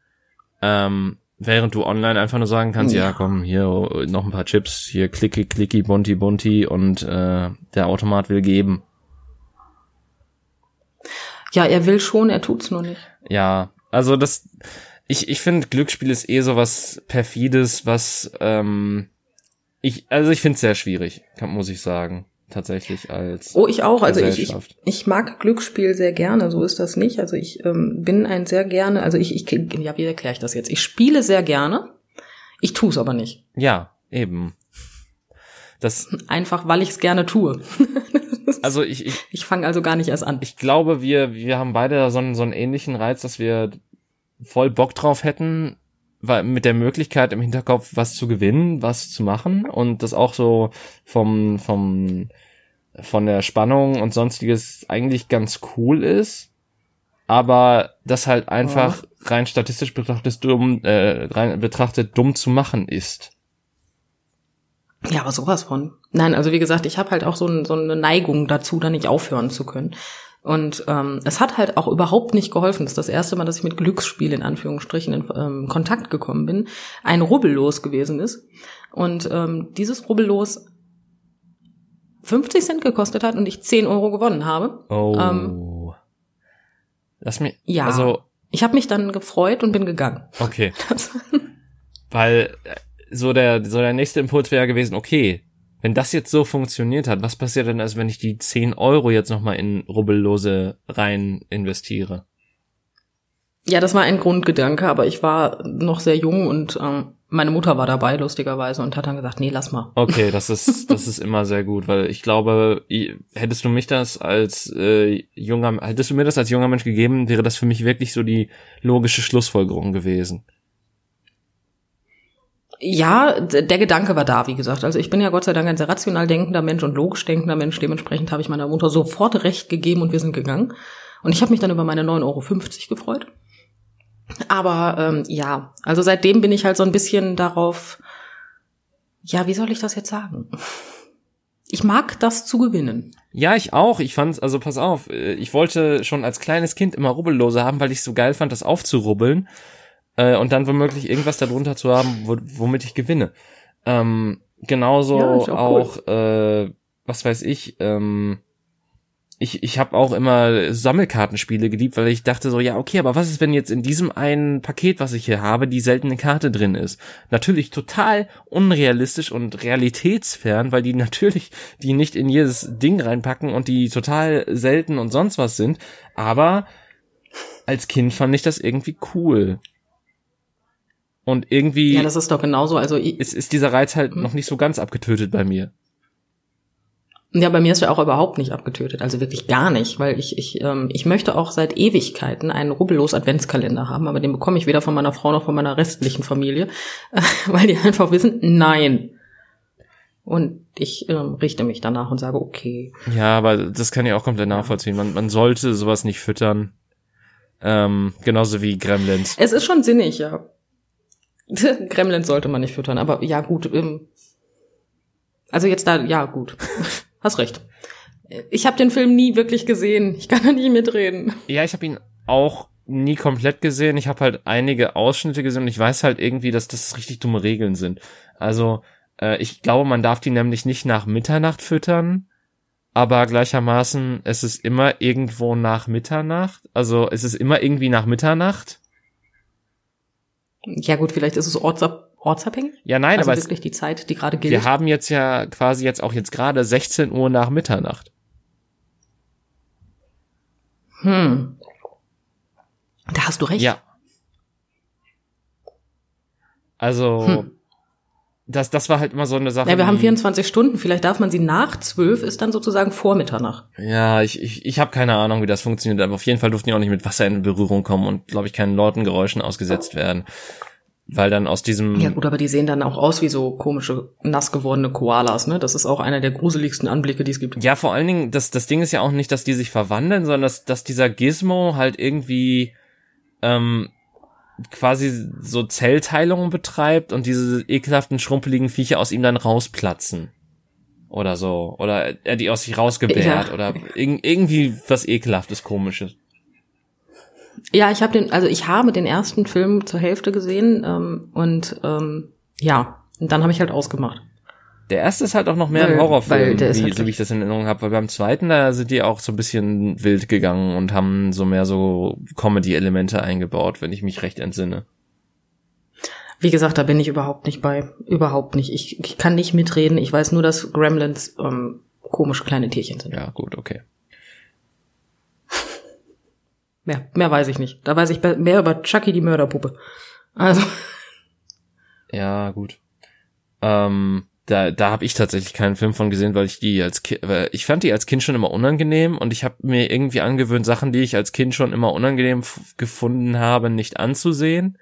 Ähm, während du online einfach nur sagen kannst, ja, Ja. komm, hier noch ein paar Chips, hier klicki, klicki, bunti, bunti und äh, der Automat will geben. Ja, er will schon, er tut's nur nicht. Ja, also das, ich, ich finde Glücksspiel ist eh so was perfides, was ähm, ich, also ich finde es sehr schwierig, kann, muss ich sagen, tatsächlich als Oh, ich auch. Also ich, ich, ich mag Glücksspiel sehr gerne, so ist das nicht. Also ich ähm, bin ein sehr gerne, also ich, ich ja, wie erkläre ich das jetzt? Ich spiele sehr gerne, ich tue es aber nicht. ja, eben. Das, Einfach, weil ich es gerne tue. also ich, ich, Ich fange also gar nicht erst an. ich glaube, wir, wir haben beide so einen, so einen ähnlichen Reiz, dass wir voll Bock drauf hätten, weil mit der Möglichkeit im Hinterkopf was zu gewinnen, was zu machen und das auch so vom, vom, von der Spannung und sonstiges eigentlich ganz cool ist, aber das halt einfach rein statistisch betrachtet dumm, äh, rein betrachtet dumm zu machen ist. Ja, aber sowas von. Nein, also wie gesagt, ich habe halt auch so, ein, so eine Neigung dazu, da nicht aufhören zu können. Und ähm, es hat halt auch überhaupt nicht geholfen. Das ist das erste Mal, dass ich mit Glücksspiel in Anführungsstrichen in ähm, Kontakt gekommen bin. Ein Rubbellos gewesen ist. Und ähm, dieses Rubbellos 50 Cent gekostet hat und ich 10 Euro gewonnen habe. Oh. Ähm, Lass mich, Ja. also, Ich habe mich dann gefreut und bin gegangen. okay. Weil äh, so der, so der nächste Impuls wäre gewesen, okay, wenn das jetzt so funktioniert hat, was passiert denn, als wenn ich die 10 Euro jetzt nochmal in Rubbellose rein investiere? Ja, das war ein Grundgedanke, aber ich war noch sehr jung und ähm, Meine Mutter war dabei, lustigerweise, und hat dann gesagt, nee, lass mal. Okay, das ist, das ist immer sehr gut, weil ich glaube, hättest du mich das als äh, junger, hättest du mir das als junger Mensch gegeben, wäre das für mich wirklich so die logische Schlussfolgerung gewesen. Ja, der Gedanke war da, wie gesagt. Also ich bin ja Gott sei Dank ein sehr rational denkender Mensch und logisch denkender Mensch. Dementsprechend habe ich meiner Mutter sofort recht gegeben und wir sind gegangen. Und ich habe mich dann über meine 9,50 Euro gefreut. Aber ähm, ja, also seitdem bin ich halt so ein bisschen darauf, ja, wie soll ich das jetzt sagen? Ich mag das zu gewinnen. Ja, ich auch. Ich fand's, also pass auf, äh, ich wollte schon als kleines Kind immer Rubbellose haben, weil ich so geil fand, das aufzurubbeln äh, und dann womöglich irgendwas darunter zu haben, womit ich gewinne. Ähm, genauso ja, auch, auch cool. äh, was weiß ich, ähm, ich, ich habe auch immer Sammelkartenspiele geliebt, weil ich dachte so, ja, okay, aber was ist, wenn jetzt in diesem einen Paket, was ich hier habe, die seltene Karte drin ist? Natürlich total unrealistisch und realitätsfern, weil die natürlich die nicht in jedes Ding reinpacken und die total selten und sonst was sind. Aber als Kind fand ich das irgendwie cool. Und irgendwie. Ja, das ist doch genauso. Also ist, ist dieser Reiz halt hm. noch nicht so ganz abgetötet bei mir. Ja, bei mir ist er auch überhaupt nicht abgetötet, also wirklich gar nicht, weil ich ich ähm, ich möchte auch seit Ewigkeiten einen rubbellos Adventskalender haben, aber den bekomme ich weder von meiner Frau noch von meiner restlichen Familie, weil die einfach wissen, nein. Und ich ähm, richte mich danach und sage, okay. Ja, aber das kann ich auch komplett nachvollziehen. Man, man sollte sowas nicht füttern. Ähm, genauso wie Gremlins. Es ist schon sinnig, ja. Gremlins sollte man nicht füttern, aber ja gut. Ähm, also jetzt da, ja gut. Hast recht. Ich habe den Film nie wirklich gesehen. Ich kann da nicht mitreden. Ja, ich habe ihn auch nie komplett gesehen. Ich habe halt einige Ausschnitte gesehen und ich weiß halt irgendwie, dass das richtig dumme Regeln sind. Also äh, ich glaube, man darf die nämlich nicht nach Mitternacht füttern, aber gleichermaßen es ist immer irgendwo nach Mitternacht. Also es ist immer irgendwie nach Mitternacht. Ja gut, vielleicht ist es ortsab ortsabhängig. Ja, nein, also aber wirklich es, die Zeit, die gerade gilt. Wir haben jetzt ja quasi jetzt auch jetzt gerade 16 Uhr nach Mitternacht. Hm. Da hast du recht. Ja. Also hm. Das das war halt immer so eine Sache. Ja, wir haben 24 Stunden, vielleicht darf man sie nach 12 ist dann sozusagen vor Mitternacht. Ja, ich ich ich habe keine Ahnung, wie das funktioniert, aber auf jeden Fall durften die auch nicht mit Wasser in Berührung kommen und glaube ich keinen lauten Geräuschen ausgesetzt werden weil dann aus diesem. Ja gut, aber die sehen dann auch aus wie so komische, nass gewordene Koalas, ne? Das ist auch einer der gruseligsten Anblicke, die es gibt. Ja, vor allen Dingen, das, das Ding ist ja auch nicht, dass die sich verwandeln, sondern dass, dass dieser Gizmo halt irgendwie ähm, quasi so Zellteilungen betreibt und diese ekelhaften, schrumpeligen Viecher aus ihm dann rausplatzen. Oder so. Oder er die aus sich rausgebärt. Ja. Oder irg irgendwie was ekelhaftes, komisches. Ja, ich habe den, also ich habe den ersten Film zur Hälfte gesehen ähm, und ähm, ja, und dann habe ich halt ausgemacht. Der erste ist halt auch noch mehr weil, ein Horrorfilm, wie, halt so wie ich das in Erinnerung habe, weil beim zweiten, da sind die auch so ein bisschen wild gegangen und haben so mehr so Comedy-Elemente eingebaut, wenn ich mich recht entsinne. Wie gesagt, da bin ich überhaupt nicht bei. Überhaupt nicht. Ich, ich kann nicht mitreden. Ich weiß nur, dass Gremlins ähm, komische kleine Tierchen sind. Ja, gut, okay. Mehr, mehr weiß ich nicht. Da weiß ich mehr über Chucky die Mörderpuppe. Also. Ja, gut. Ähm, da, da habe ich tatsächlich keinen Film von gesehen, weil ich die als Kind, weil ich fand die als Kind schon immer unangenehm und ich habe mir irgendwie angewöhnt, Sachen, die ich als Kind schon immer unangenehm gefunden habe, nicht anzusehen.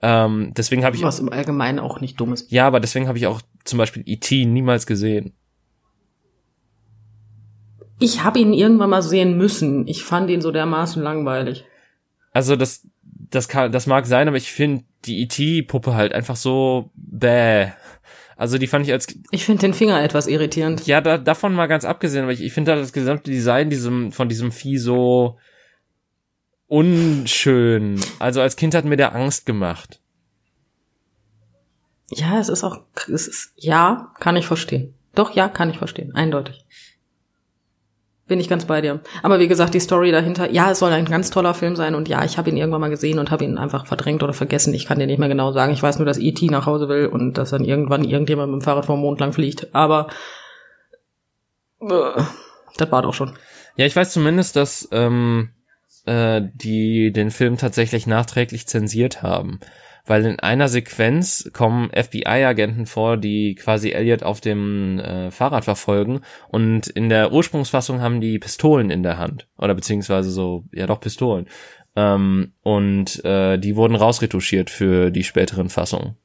Ähm, deswegen habe ich was im Allgemeinen auch nicht dummes. Ja, aber deswegen habe ich auch zum Beispiel E.T. niemals gesehen. Ich habe ihn irgendwann mal sehen müssen. Ich fand ihn so dermaßen langweilig. Also das, das kann, das mag sein, aber ich finde die E.T.-Puppe halt einfach so bäh. Also die fand ich als ich finde den Finger etwas irritierend. Ja, da, davon mal ganz abgesehen, aber ich, ich finde halt das gesamte Design diesem von diesem Vieh so unschön. Also als Kind hat mir der Angst gemacht. Ja, es ist auch es ist ja, kann ich verstehen. Doch ja, kann ich verstehen, eindeutig. Bin ich ganz bei dir. Aber wie gesagt, die Story dahinter, ja, es soll ein ganz toller Film sein und ja, ich habe ihn irgendwann mal gesehen und habe ihn einfach verdrängt oder vergessen. Ich kann dir nicht mehr genau sagen. Ich weiß nur, dass E.T. nach Hause will und dass dann irgendwann irgendjemand mit dem Fahrrad vom Mond lang fliegt. Aber äh, das war doch schon. Ja, ich weiß zumindest, dass ähm, äh, die den Film tatsächlich nachträglich zensiert haben. Weil in einer Sequenz kommen FBI-Agenten vor, die quasi Elliot auf dem äh, Fahrrad verfolgen und in der Ursprungsfassung haben die Pistolen in der Hand oder beziehungsweise so, ja doch Pistolen ähm, und äh, die wurden rausretuschiert für die späteren Fassungen.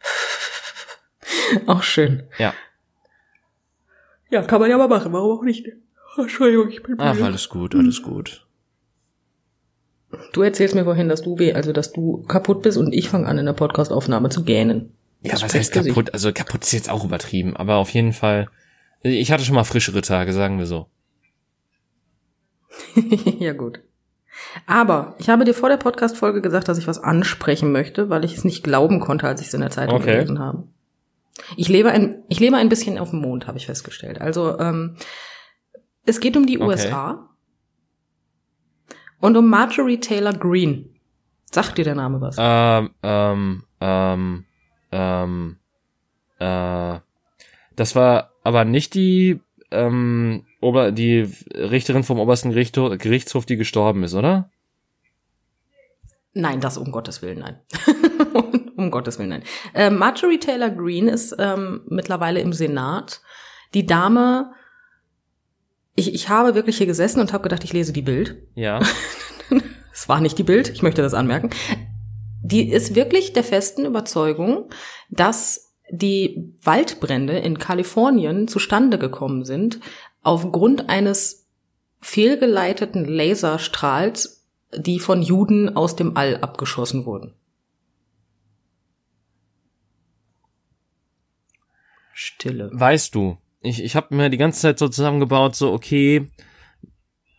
Auch schön. Ja. Ja, kann man ja mal machen, warum auch nicht? Entschuldigung, ich bin Ach, müde. alles gut, alles gut. Du erzählst mir vorhin, dass du weh, also dass du kaputt bist und ich fange an in der Podcastaufnahme zu gähnen. Ja, Das was heißt für sich. kaputt? Also kaputt ist jetzt auch übertrieben, aber auf jeden Fall. Ich hatte schon mal frischere Tage, sagen wir so. ja, gut. Aber ich habe dir vor der Podcast-Folge gesagt, dass ich was ansprechen möchte, weil ich es nicht glauben konnte, als ich es in der Zeitung Okay. gelesen habe. Ich lebe ein, ich lebe ein bisschen auf dem Mond, habe ich festgestellt. Also ähm, es geht um die Okay. USA und um Marjorie Taylor Greene. Sagt dir der Name was? Ähm, ähm, ähm, ähm, äh, das war aber nicht die, ähm, Ober, die Richterin vom obersten Gerichtshof, Gerichtshof, die gestorben ist, oder? Nein, das um Gottes Willen, nein. um Gottes Willen, nein. Äh, Marjorie Taylor Greene ist ähm, mittlerweile im Senat. Die Dame, ich, ich habe wirklich hier gesessen und habe gedacht, ich lese die Bild. Ja. Es war nicht die Bild, ich möchte das anmerken. Die ist wirklich der festen Überzeugung, dass die Waldbrände in Kalifornien zustande gekommen sind aufgrund eines fehlgeleiteten Laserstrahls, die von Juden aus dem All abgeschossen wurden. Stille. Weißt du, ich, ich habe mir die ganze Zeit so zusammengebaut, so, okay,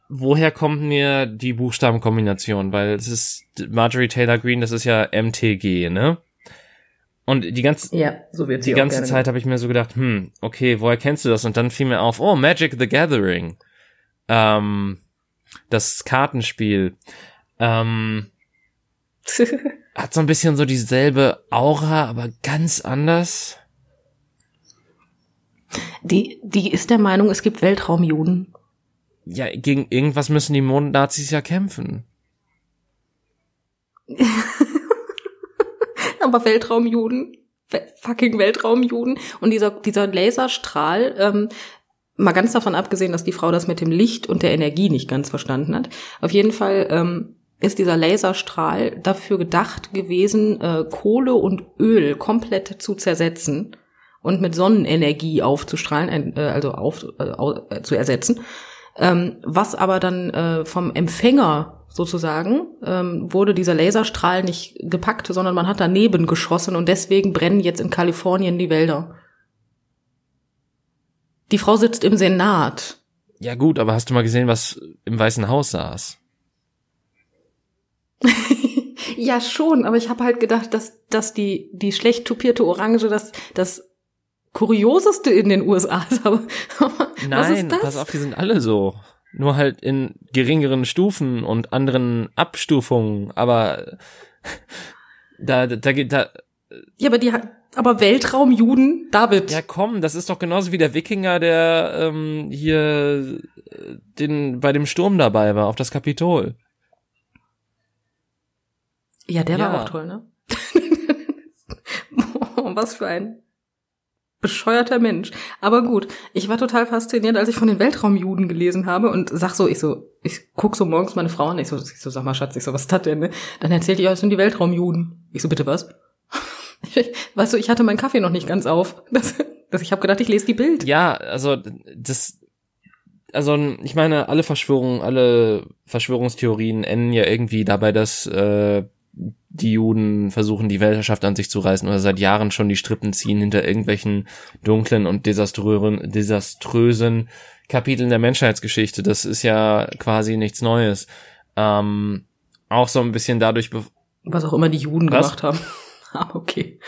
woher kommt mir die Buchstabenkombination? Weil es ist Marjorie Taylor Greene, das ist ja MTG, ne? Und die ganze, Ja, so wird die ganze Zeit habe ich mir so gedacht, hm, okay, woher kennst du das? Und dann fiel mir auf, oh, Magic the Gathering. Ähm, das Kartenspiel. Ähm, hat so ein bisschen so dieselbe Aura, aber ganz anders. Die, die ist der Meinung, es gibt Weltraumjuden. Ja, gegen irgendwas müssen die Mondnazis ja kämpfen. Aber Weltraumjuden, We- fucking Weltraumjuden. Und dieser, dieser Laserstrahl, ähm, mal ganz davon abgesehen, dass die Frau das mit dem Licht und der Energie nicht ganz verstanden hat. Auf jeden Fall ähm, ist dieser Laserstrahl dafür gedacht gewesen, äh, Kohle und Öl komplett zu zersetzen und mit Sonnenenergie aufzustrahlen, äh, also auf, äh, äh, zu ersetzen. Ähm, was aber dann äh, vom Empfänger sozusagen ähm, wurde dieser Laserstrahl nicht gepackt, sondern man hat daneben geschossen und deswegen brennen jetzt in Kalifornien die Wälder. Die Frau sitzt im Senat. Ja gut, aber hast du mal gesehen, was im Weißen Haus saß? ja, schon, aber ich habe halt gedacht, dass, dass die, die schlecht tupierte Orange das, das Kurioseste in den USA ist. Aber, aber was Nein, ist das? pass auf, die sind alle so. Nur halt in geringeren Stufen und anderen Abstufungen, aber da, da, da geht da, Ja, aber die hat, aber Weltraumjuden, David. ja komm, das ist doch genauso wie der Wikinger, der ähm, hier den bei dem Sturm dabei war auf das Kapitol. Ja, der Ja. war auch toll, ne? Boah, Was für ein bescheuerter Mensch. Aber gut, ich war total fasziniert, als ich von den Weltraumjuden gelesen habe und sag so, ich so, ich guck so morgens meine Frau an, ich so, ich so, sag mal, Schatz, ich so, was ist das denn, ne? Dann erzählt ihr, es sind die Weltraumjuden. Ich so, bitte was? weißt du, ich hatte meinen Kaffee noch nicht ganz auf. Das, das, ich habe gedacht, ich lese die Bild. Ja, also das, also ich meine, alle Verschwörungen, alle Verschwörungstheorien enden ja irgendwie dabei, dass äh, die Juden versuchen, die Weltherrschaft an sich zu reißen oder seit Jahren schon die Strippen ziehen hinter irgendwelchen dunklen und desaströsen, desaströsen Kapiteln der Menschheitsgeschichte. Das ist ja quasi nichts Neues. Ähm, auch so ein bisschen dadurch, be- Was auch immer die Juden Was? gemacht haben. Aber okay.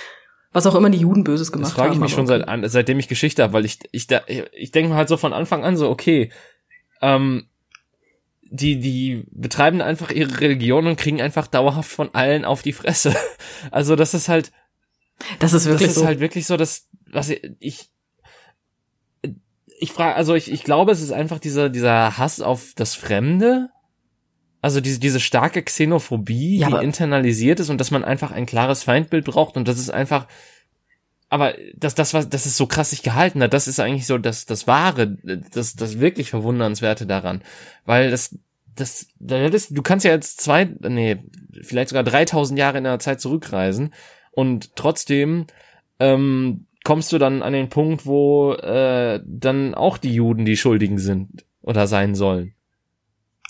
Was auch immer die Juden Böses gemacht das frage ich haben. mich schon okay. seit, seitdem ich Geschichte habe, weil ich, ich, da, ich denke mir halt so von Anfang an so, okay, ähm, die, die betreiben einfach ihre Religion und kriegen einfach dauerhaft von allen auf die Fresse. Also das ist halt, Das ist das wirklich ist so. halt wirklich so, dass, was ich, ich, ich frage, also ich, ich glaube, es ist einfach dieser, dieser Hass auf das Fremde. Also diese, diese starke Xenophobie, Ja, die internalisiert ist und dass man einfach ein klares Feindbild braucht und das ist einfach, aber das, das was, das ist so krass sich gehalten hat, das ist eigentlich so das, das Wahre, das, das wirklich Verwundernswerte daran. Weil das, das, das ist, du kannst ja jetzt zwei, nee, vielleicht sogar 3000 Jahre in der Zeit zurückreisen und trotzdem, ähm, kommst du dann an den Punkt, wo äh, dann auch die Juden die Schuldigen sind oder sein sollen.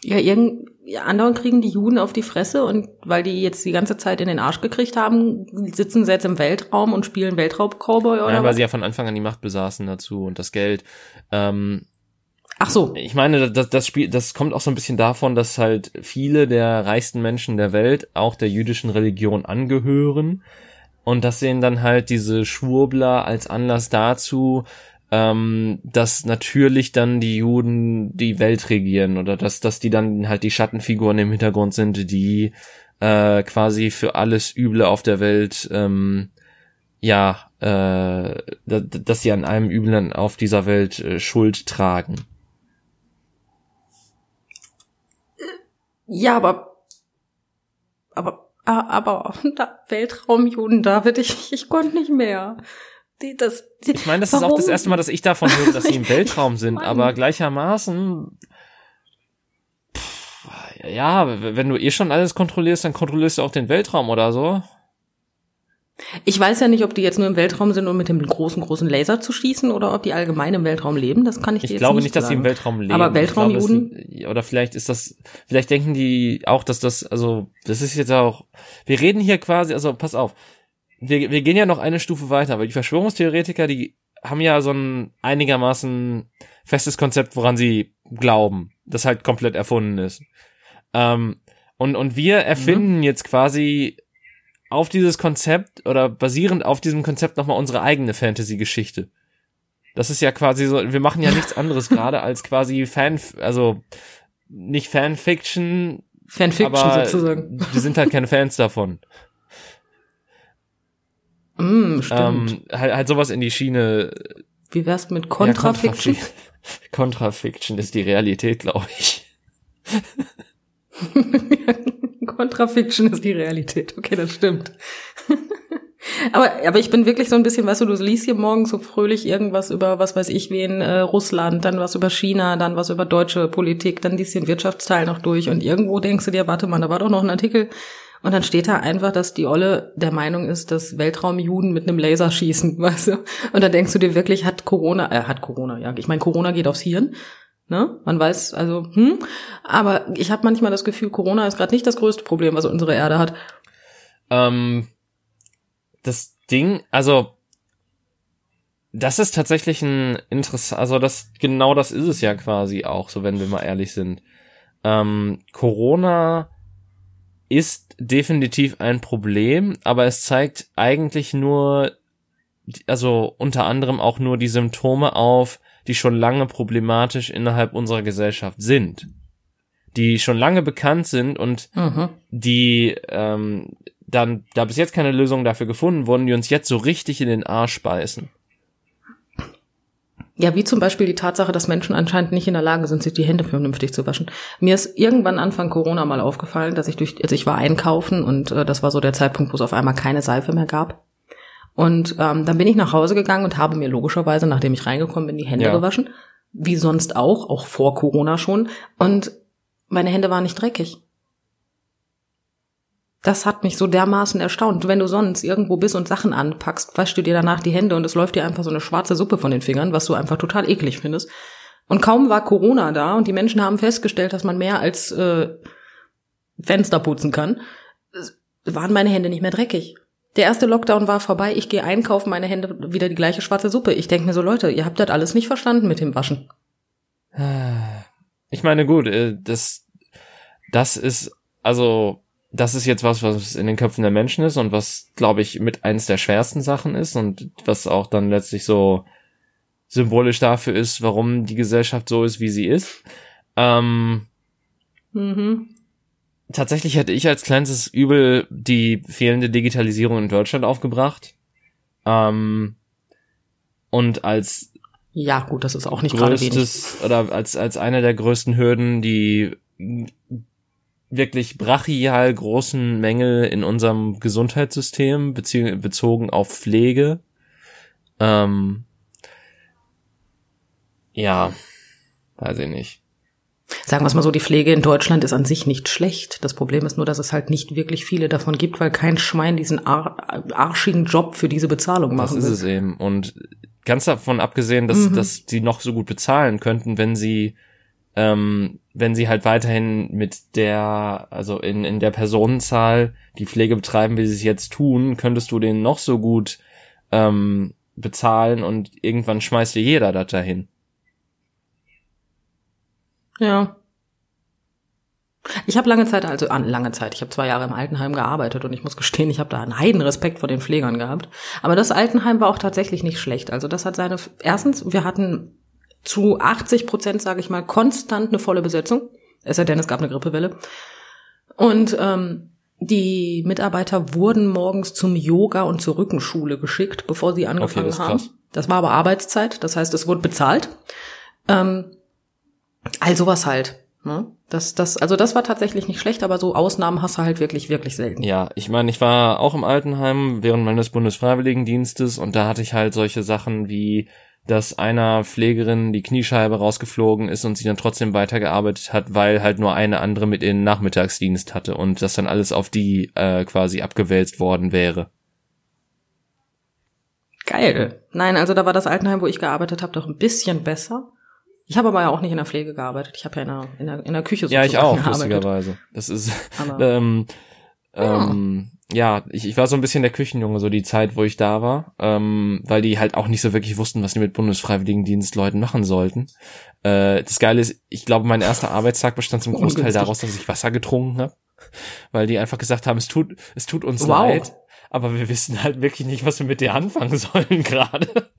Ja, irgend, andauernd kriegen die Juden auf die Fresse und weil die jetzt die ganze Zeit in den Arsch gekriegt haben, sitzen sie jetzt im Weltraum und spielen Weltraum-Cowboy oder Ja, weil was? sie ja von Anfang an die Macht besaßen dazu und das Geld. Ähm, Ach so. ich meine, das, das Spiel, das kommt auch so ein bisschen davon, dass halt viele der reichsten Menschen der Welt auch der jüdischen Religion angehören. Und das sehen dann halt diese Schwurbler als Anlass dazu, ähm, dass natürlich dann die Juden die Welt regieren oder dass, dass die dann halt die Schattenfiguren im Hintergrund sind, die äh, quasi für alles Üble auf der Welt ähm, ja, äh, da- dass sie an allem Üblen auf dieser Welt äh, Schuld tragen. Ja, aber, aber, aber, da, Weltraumjuden, David, ich, ich konnte nicht mehr. Die, das, die, Ich meine, das ist auch warum? das erste Mal, dass ich davon höre, dass sie im Weltraum sind, aber gleichermaßen, pff, ja, wenn du eh schon alles kontrollierst, dann kontrollierst du auch den Weltraum oder so. Ich weiß ja nicht, ob die jetzt nur im Weltraum sind, um mit dem großen, großen Laser zu schießen oder ob die allgemein im Weltraum leben. Das kann ich, dir Ich jetzt glaube nicht nicht, dass sie im sagen. Weltraum leben. Aber Weltraumjuden? Oder vielleicht ist das, vielleicht denken die auch, dass das, also, das ist jetzt auch, wir reden hier quasi, also, pass auf. Wir, wir gehen ja noch eine Stufe weiter, weil die Verschwörungstheoretiker, die haben ja so ein einigermaßen festes Konzept, woran sie glauben, das halt komplett erfunden ist. Ähm, und, und wir erfinden jetzt quasi auf dieses Konzept oder basierend auf diesem Konzept nochmal unsere eigene Fantasy-Geschichte. Das ist ja quasi so, wir machen ja nichts anderes gerade als quasi Fan, also nicht Fanfiction, Fanfiction sozusagen. wir sind halt keine Fans davon. Mm, stimmt. Ähm, halt, halt sowas in die Schiene. Wie wär's mit Contrafiction? Ja, Contrafi- Contrafiction ist die Realität, glaube ich. Contrafiction ist die Realität. Okay, das stimmt. aber, aber ich bin wirklich so ein bisschen, weißt du, du liest hier morgens so fröhlich irgendwas über, was weiß ich wen, äh, Russland, dann was über China, dann was über deutsche Politik, dann liest du den Wirtschaftsteil noch durch und irgendwo denkst du dir, warte mal, da war doch noch ein Artikel. Und dann steht da einfach, dass die Olle der Meinung ist, dass Weltraumjuden mit einem Laser schießen, weißt du? Und dann denkst du dir wirklich, hat Corona, äh, hat Corona, ja, ich meine, Corona geht aufs Hirn. Ne? Man weiß, also, hm. Aber ich habe manchmal das Gefühl, Corona ist gerade nicht das größte Problem, was unsere Erde hat. Ähm, das Ding, also das ist tatsächlich ein interessant, also das genau das ist es ja quasi auch, so wenn wir mal ehrlich sind. Ähm, Corona ist definitiv ein Problem, aber es zeigt eigentlich nur, also unter anderem auch nur die Symptome auf, die schon lange problematisch innerhalb unserer Gesellschaft sind, die schon lange bekannt sind und Mhm. die ähm, dann, da bis jetzt keine Lösung dafür gefunden wurden, die uns jetzt so richtig in den Arsch beißen. Ja, wie zum Beispiel die Tatsache, dass Menschen anscheinend nicht in der Lage sind, sich die Hände vernünftig zu waschen. Mir ist irgendwann Anfang Corona mal aufgefallen, dass ich durch, also ich war einkaufen und äh, das war so der Zeitpunkt, wo es auf einmal keine Seife mehr gab. Und ähm, dann bin ich nach Hause gegangen und habe mir logischerweise, nachdem ich reingekommen bin, die Hände Ja. gewaschen. Wie sonst auch, auch vor Corona schon. Und meine Hände waren nicht dreckig. Das hat mich so dermaßen erstaunt. Wenn du sonst irgendwo bist und Sachen anpackst, waschst du dir danach die Hände und es läuft dir einfach so eine schwarze Suppe von den Fingern, was du einfach total eklig findest. Und kaum war Corona da und die Menschen haben festgestellt, dass man mehr als äh, Fenster putzen kann, es- waren meine Hände nicht mehr dreckig. Der erste Lockdown war vorbei, ich gehe einkaufen, meine Hände wieder die gleiche schwarze Suppe. Ich denke mir so, Leute, ihr habt das alles nicht verstanden mit dem Waschen. Ich meine, gut, äh, das, das ist, also, das ist jetzt was, was in den Köpfen der Menschen ist und was, glaube ich, mit eins der schwersten Sachen ist und was auch dann letztlich so symbolisch dafür ist, warum die Gesellschaft so ist, wie sie ist. Ähm, Mhm. tatsächlich hätte ich als kleinstes Übel die fehlende Digitalisierung in Deutschland aufgebracht. Ähm, und als Ja, gut, das ist auch nicht gerade wenig. oder als als eine der größten Hürden die wirklich brachial großen Mängel in unserem Gesundheitssystem bezogen auf Pflege. Ähm, ja, weiß ich nicht. Sagen wir es mal so, die Pflege in Deutschland ist an sich nicht schlecht. Das Problem ist nur, dass es halt nicht wirklich viele davon gibt, weil kein Schwein diesen ar arschigen Job für diese Bezahlung machen Das ist es eben. Und ganz davon abgesehen, dass, mhm. dass sie noch so gut bezahlen könnten, wenn sie, ähm, wenn sie halt weiterhin mit der, also in, in der Personenzahl die Pflege betreiben, wie sie es jetzt tun, könntest du den noch so gut ähm, bezahlen und irgendwann schmeißt dir jeder das dahin. Ja. Ich habe lange Zeit, also an lange Zeit, ich habe zwei Jahre im Altenheim gearbeitet und ich muss gestehen, ich habe da einen Heidenrespekt vor den Pflegern gehabt. Aber das Altenheim war auch tatsächlich nicht schlecht. Also das hat seine, erstens, wir hatten zu 80 Prozent, sage ich mal, konstant eine volle Besetzung. Es sei denn, es gab eine Grippewelle. Und ähm, die Mitarbeiter wurden morgens zum Yoga und zur Rückenschule geschickt, bevor sie angefangen okay, das haben. Das war aber Arbeitszeit, das heißt, es wurde bezahlt. Ähm, all sowas halt. Ne? Das, das, also das war tatsächlich nicht schlecht, aber so Ausnahmen hast du halt wirklich, wirklich selten. Ja, ich meine, ich war auch im Altenheim während meines Bundesfreiwilligendienstes und da hatte ich halt solche Sachen wie, dass einer Pflegerin die Kniescheibe rausgeflogen ist und sie dann trotzdem weitergearbeitet hat, weil halt nur eine andere mit in Nachmittagsdienst hatte und das dann alles auf die äh, quasi abgewälzt worden wäre. Geil. Nein, also da war das Altenheim, wo ich gearbeitet habe, doch ein bisschen besser. Ich habe aber ja auch nicht in der Pflege gearbeitet. Ich habe ja in der, in der, in der Küche so Ja, ich auch, gearbeitet. lustigerweise. Das ist, ähm, ja. ähm, ja, ich, ich war so ein bisschen der Küchenjunge, so die Zeit, wo ich da war, ähm, weil die halt auch nicht so wirklich wussten, was die mit Bundesfreiwilligendienstleuten machen sollten. Äh, das Geile ist, ich glaube, mein erster Arbeitstag bestand zum Großteil Ungünstig. daraus, dass ich Wasser getrunken habe, weil die einfach gesagt haben, es tut, es tut uns wow. leid, aber wir wissen halt wirklich nicht, was wir mit dir anfangen sollen gerade.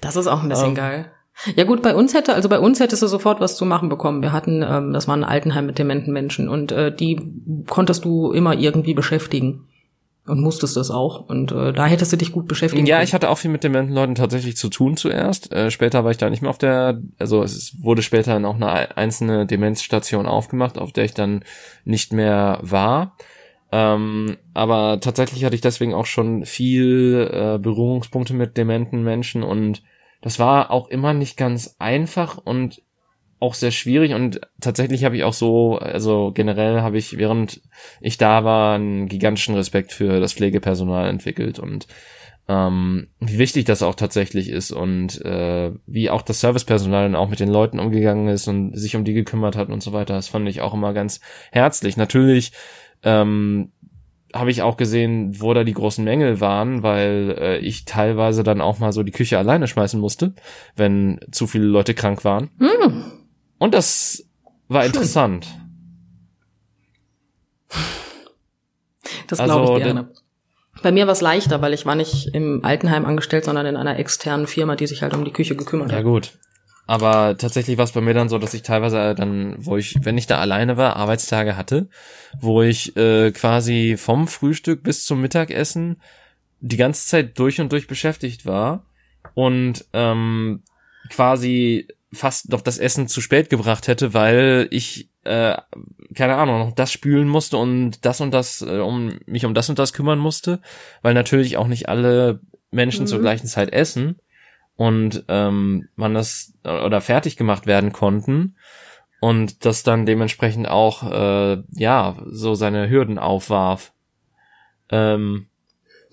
Das ist auch ein bisschen ähm, geil. Ja gut, bei uns hätte, also bei uns hättest du sofort was zu machen bekommen. Wir hatten, ähm, das war ein Altenheim mit dementen Menschen und äh, die konntest du immer irgendwie beschäftigen. Und musstest das auch. Und äh, da hättest du dich gut beschäftigen Ja, können. ich hatte auch viel mit dementen Leuten tatsächlich zu tun zuerst. Äh, später war ich da nicht mehr auf der, also es wurde später dann auch eine einzelne Demenzstation aufgemacht, auf der ich dann nicht mehr war. Ähm, aber tatsächlich hatte ich deswegen auch schon viel äh, Berührungspunkte mit dementen Menschen und das war auch immer nicht ganz einfach und auch sehr schwierig und tatsächlich habe ich auch so, also generell habe ich, während ich da war, einen gigantischen Respekt für das Pflegepersonal entwickelt und ähm, wie wichtig das auch tatsächlich ist und äh, wie auch das Servicepersonal dann auch mit den Leuten umgegangen ist und sich um die gekümmert hat und so weiter. Das fand ich auch immer ganz herzlich. Natürlich ähm, habe ich auch gesehen, wo da die großen Mängel waren, weil äh, ich teilweise dann auch mal so die Küche alleine schmeißen musste, wenn zu viele Leute krank waren. Mm. Und das war Schön. interessant. Das glaube also, ich gerne. Bei mir war es leichter, weil ich war nicht im Altenheim angestellt, sondern in einer externen Firma, die sich halt um die Küche gekümmert hat. Ja gut. Aber tatsächlich war es bei mir dann so, dass ich teilweise dann, wo ich, wenn ich da alleine war, Arbeitstage hatte, wo ich äh, quasi vom Frühstück bis zum Mittagessen die ganze Zeit durch und durch beschäftigt war und ähm, quasi fast noch das Essen zu spät gebracht hätte, weil ich äh, keine Ahnung noch das spülen musste und das und das äh, um mich um das und das kümmern musste, weil natürlich auch nicht alle Menschen mhm. zur gleichen Zeit essen und ähm, man das oder fertig gemacht werden konnten und das dann dementsprechend auch äh, ja so seine Hürden aufwarf. Ähm,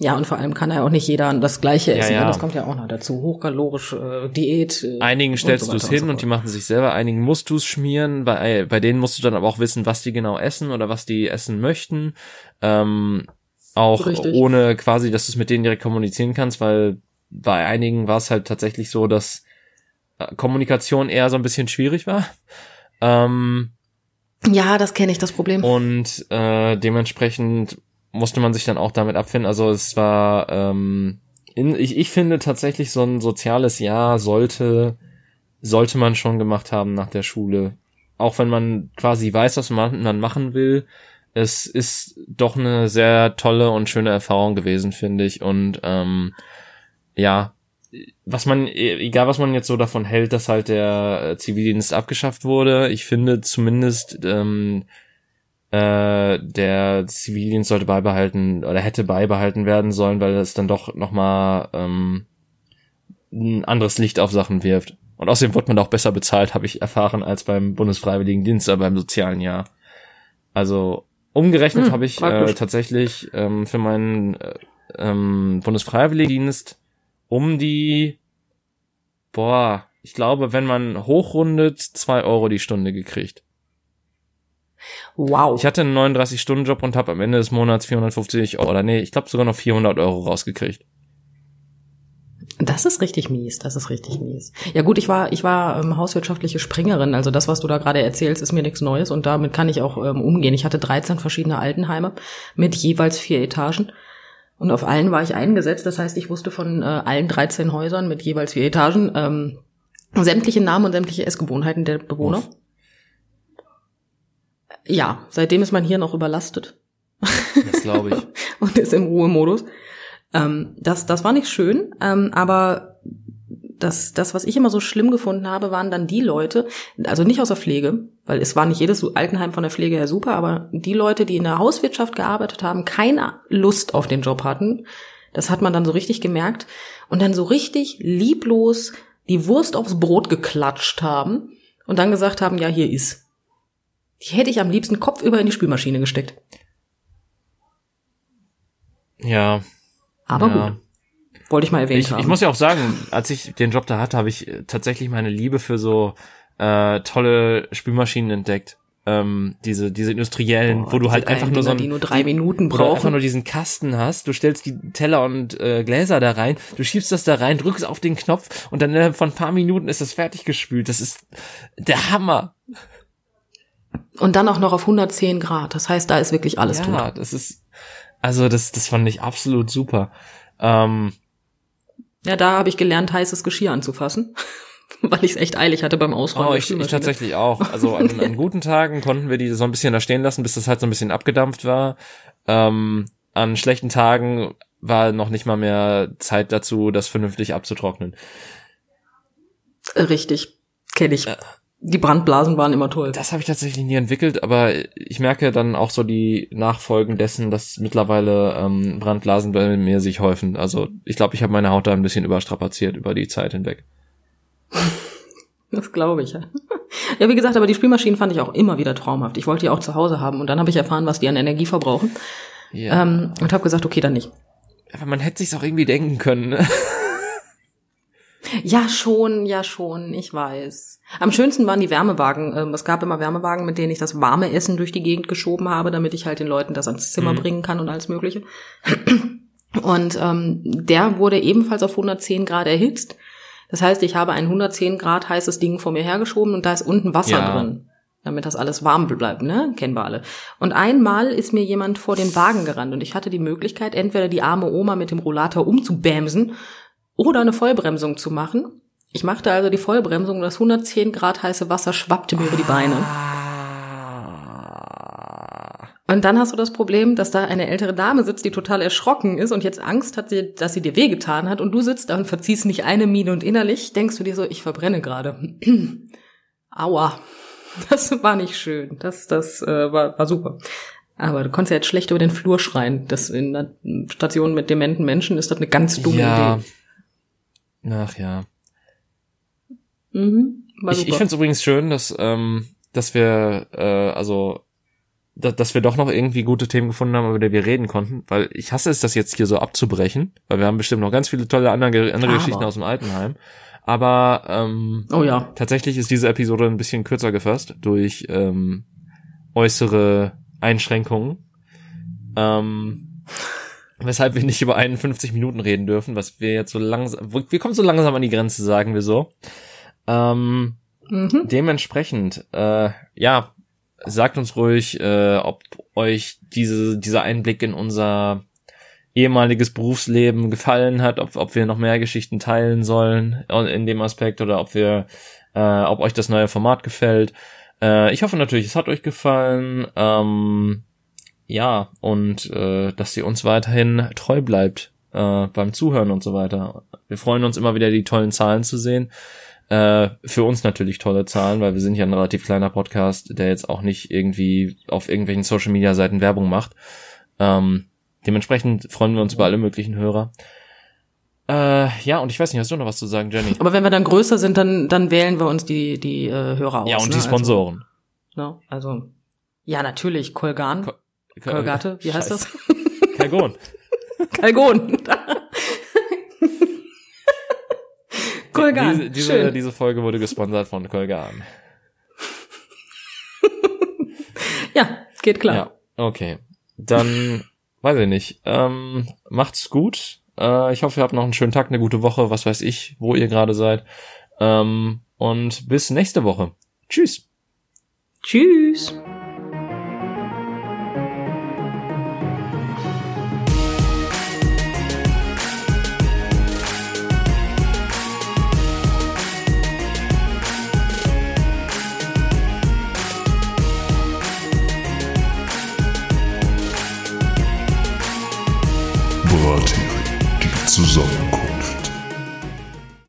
ja, und vor allem kann ja auch nicht jeder das Gleiche essen. Ja, ja. Das kommt ja auch noch dazu. Hochkalorisch, äh, Diät. Äh, einigen stellst so du es hin und, so und, die machen sich selber. Einigen musst du es schmieren. Bei, bei denen musst du dann aber auch wissen, was die genau essen oder was die essen möchten. Ähm, auch Richtig. ohne quasi, dass du es mit denen direkt kommunizieren kannst, weil bei einigen war es halt tatsächlich so, dass äh, Kommunikation eher so ein bisschen schwierig war. Ähm, ja, das kenne ich, das Problem. Und äh, dementsprechend musste man sich dann auch damit abfinden. Also es war, ähm, in, ich, ich finde tatsächlich so ein soziales Jahr sollte, sollte man schon gemacht haben nach der Schule. Auch wenn man quasi weiß, was man dann machen will. Es ist doch eine sehr tolle und schöne Erfahrung gewesen, finde ich. Und ähm, ja, was man, egal was man jetzt so davon hält, dass halt der äh, Zivildienst abgeschafft wurde, ich finde zumindest ähm, äh, der Zivildienst sollte beibehalten oder hätte beibehalten werden sollen, weil es dann doch nochmal ähm, ein anderes Licht auf Sachen wirft. Und außerdem wird man auch besser bezahlt, habe ich erfahren, als beim Bundesfreiwilligendienst oder beim sozialen Jahr. Also umgerechnet hm, habe ich äh, tatsächlich ähm, für meinen äh, ähm, Bundesfreiwilligendienst um die, boah, ich glaube, wenn man hochrundet, zwei Euro die Stunde gekriegt. Wow. Ich hatte einen 39-Stunden-Job und habe am Ende des Monats 450 Euro, oder nee, ich glaube sogar noch 400 Euro rausgekriegt. Das ist richtig mies, das ist richtig mies. Ja gut, ich war ich war ähm, hauswirtschaftliche Springerin, also das, was du da gerade erzählst, ist mir nichts Neues und damit kann ich auch ähm, umgehen. Ich hatte 13 verschiedene Altenheime mit jeweils vier Etagen und auf allen war ich eingesetzt. Das heißt, ich wusste von äh, allen 13 Häusern mit jeweils vier Etagen ähm, sämtliche Namen und sämtliche Essgewohnheiten der Bewohner. Uff. Ja, seitdem ist man hier noch überlastet. Das glaube ich. und ist im Ruhemodus. Ähm, das, das war nicht schön, ähm, aber das, das, was ich immer so schlimm gefunden habe, waren dann die Leute, also nicht aus der Pflege, weil es war nicht jedes Altenheim von der Pflege her super, aber die Leute, die in der Hauswirtschaft gearbeitet haben, keine Lust auf den Job hatten, das hat man dann so richtig gemerkt und dann so richtig lieblos die Wurst aufs Brot geklatscht haben und dann gesagt haben, ja, hier ist. Die hätte ich am liebsten kopfüber in die Spülmaschine gesteckt. Ja. Aber ja. gut. Wollte ich mal erwähnt ich. Ich muss ja auch sagen, als ich den Job da hatte, habe ich tatsächlich meine Liebe für so äh, tolle Spülmaschinen entdeckt. Ähm, diese diese industriellen, Boah, wo du halt einfach nur so Dinger, ein, die nur drei Minuten wo du einfach brauchen. nur diesen Kasten hast, du stellst die Teller und äh, Gläser da rein, du schiebst das da rein, drückst auf den Knopf und dann innerhalb von ein paar Minuten ist das fertig gespült. Das ist der Hammer. Und dann auch noch auf 110 Grad. Das heißt, da ist wirklich alles ja, tot. das ist also das das fand ich absolut super. Ähm, Ja, da habe ich gelernt, heißes Geschirr anzufassen, weil ich es echt eilig hatte beim Ausräumen. Oh, ich, ich tatsächlich auch. Also an, an guten Tagen konnten wir die so ein bisschen da stehen lassen, bis das halt so ein bisschen abgedampft war. Ähm, an schlechten Tagen war noch nicht mal mehr Zeit dazu, das vernünftig abzutrocknen. Richtig, kenne ich. Die Brandblasen waren immer toll. Das habe ich tatsächlich nie entwickelt, aber ich merke dann auch so die Nachfolgen dessen, dass mittlerweile ähm, Brandblasen bei mir sich häufen. Also ich glaube, ich habe meine Haut da ein bisschen überstrapaziert über die Zeit hinweg. Das glaube ich, ja. Ja, wie gesagt, aber die Spülmaschinen fand ich auch immer wieder traumhaft. Ich wollte die auch zu Hause haben und dann habe ich erfahren, was die an Energie verbrauchen. Ja. Ähm, und habe gesagt, okay, dann nicht. Aber man hätte sich's auch irgendwie denken können. Ne? Ja, schon, ja, schon, ich weiß. Am schönsten waren die Wärmewagen. Ähm, Es gab immer Wärmewagen, mit denen ich das warme Essen durch die Gegend geschoben habe, damit ich halt den Leuten das ans Zimmer Mhm. bringen kann und alles Mögliche. Und ähm, der wurde ebenfalls auf 110 Grad erhitzt. Das heißt, ich habe ein 110 Grad heißes Ding vor mir hergeschoben und da ist unten Wasser Ja. drin, damit das alles warm bleibt, ne? Kennen wir alle. Und einmal ist mir jemand vor den Wagen gerannt und ich hatte die Möglichkeit, entweder die arme Oma mit dem Rollator umzubämsen oder eine Vollbremsung zu machen. Ich machte also die Vollbremsung und das 110 Grad heiße Wasser schwappte mir über die Beine. Und dann hast du das Problem, dass da eine ältere Dame sitzt, die total erschrocken ist und jetzt Angst hat, dass sie dir wehgetan hat und du sitzt da und verziehst nicht eine Miene und innerlich denkst du dir so, ich verbrenne gerade. Aua. Das war nicht schön. Das, das äh, war, war super. Aber du konntest ja jetzt schlecht über den Flur schreien. Das in einer Station mit dementen Menschen ist das eine ganz dumme ja. Idee. Ach ja. Mhm, Ich, ich finde es übrigens schön, dass, ähm, dass wir, äh, also, da, dass wir doch noch irgendwie gute Themen gefunden haben, über die wir reden konnten, weil ich hasse es, das jetzt hier so abzubrechen, weil wir haben bestimmt noch ganz viele tolle andere, andere Aber. Geschichten aus dem Altenheim. Aber ähm, oh ja. tatsächlich ist diese Episode ein bisschen kürzer gefasst durch ähm, äußere Einschränkungen. Ähm, weshalb wir nicht über 51 Minuten reden dürfen, was wir jetzt so langsam, wir kommen so langsam an die Grenze, sagen wir so. Ähm, Mhm. Dementsprechend, äh, ja, sagt uns ruhig, äh, ob euch diese, dieser Einblick in unser ehemaliges Berufsleben gefallen hat, ob, ob wir noch mehr Geschichten teilen sollen in dem Aspekt oder ob wir, äh, ob euch das neue Format gefällt. Äh, ich hoffe natürlich, es hat euch gefallen. Ähm, ja, und äh, dass ihr uns weiterhin treu bleibt äh, beim Zuhören und so weiter. Wir freuen uns immer wieder, die tollen Zahlen zu sehen. Äh, für uns natürlich tolle Zahlen, weil wir sind ja ein relativ kleiner Podcast, der jetzt auch nicht irgendwie auf irgendwelchen Social Media Seiten Werbung macht. Ähm, dementsprechend freuen wir uns über alle möglichen Hörer. Äh, ja, und ich weiß nicht, hast du noch was zu sagen, Jenny? Aber wenn wir dann größer sind, dann, dann wählen wir uns die, die äh, Hörer aus. Ja, und ne? die Sponsoren. Also, ne? also, ja, natürlich, Kolgan. Ko- Kolgate, wie heißt das? Kalgon. Kalgon. Kolgan. Diese, diese, Schön. diese Folge wurde gesponsert von Kolgan. ja, geht klar. Ja, okay. Dann weiß ich nicht. Ähm, macht's gut. Äh, ich hoffe, ihr habt noch einen schönen Tag, eine gute Woche, was weiß ich, wo ihr gerade seid. Ähm, und bis nächste Woche. Tschüss. Tschüss.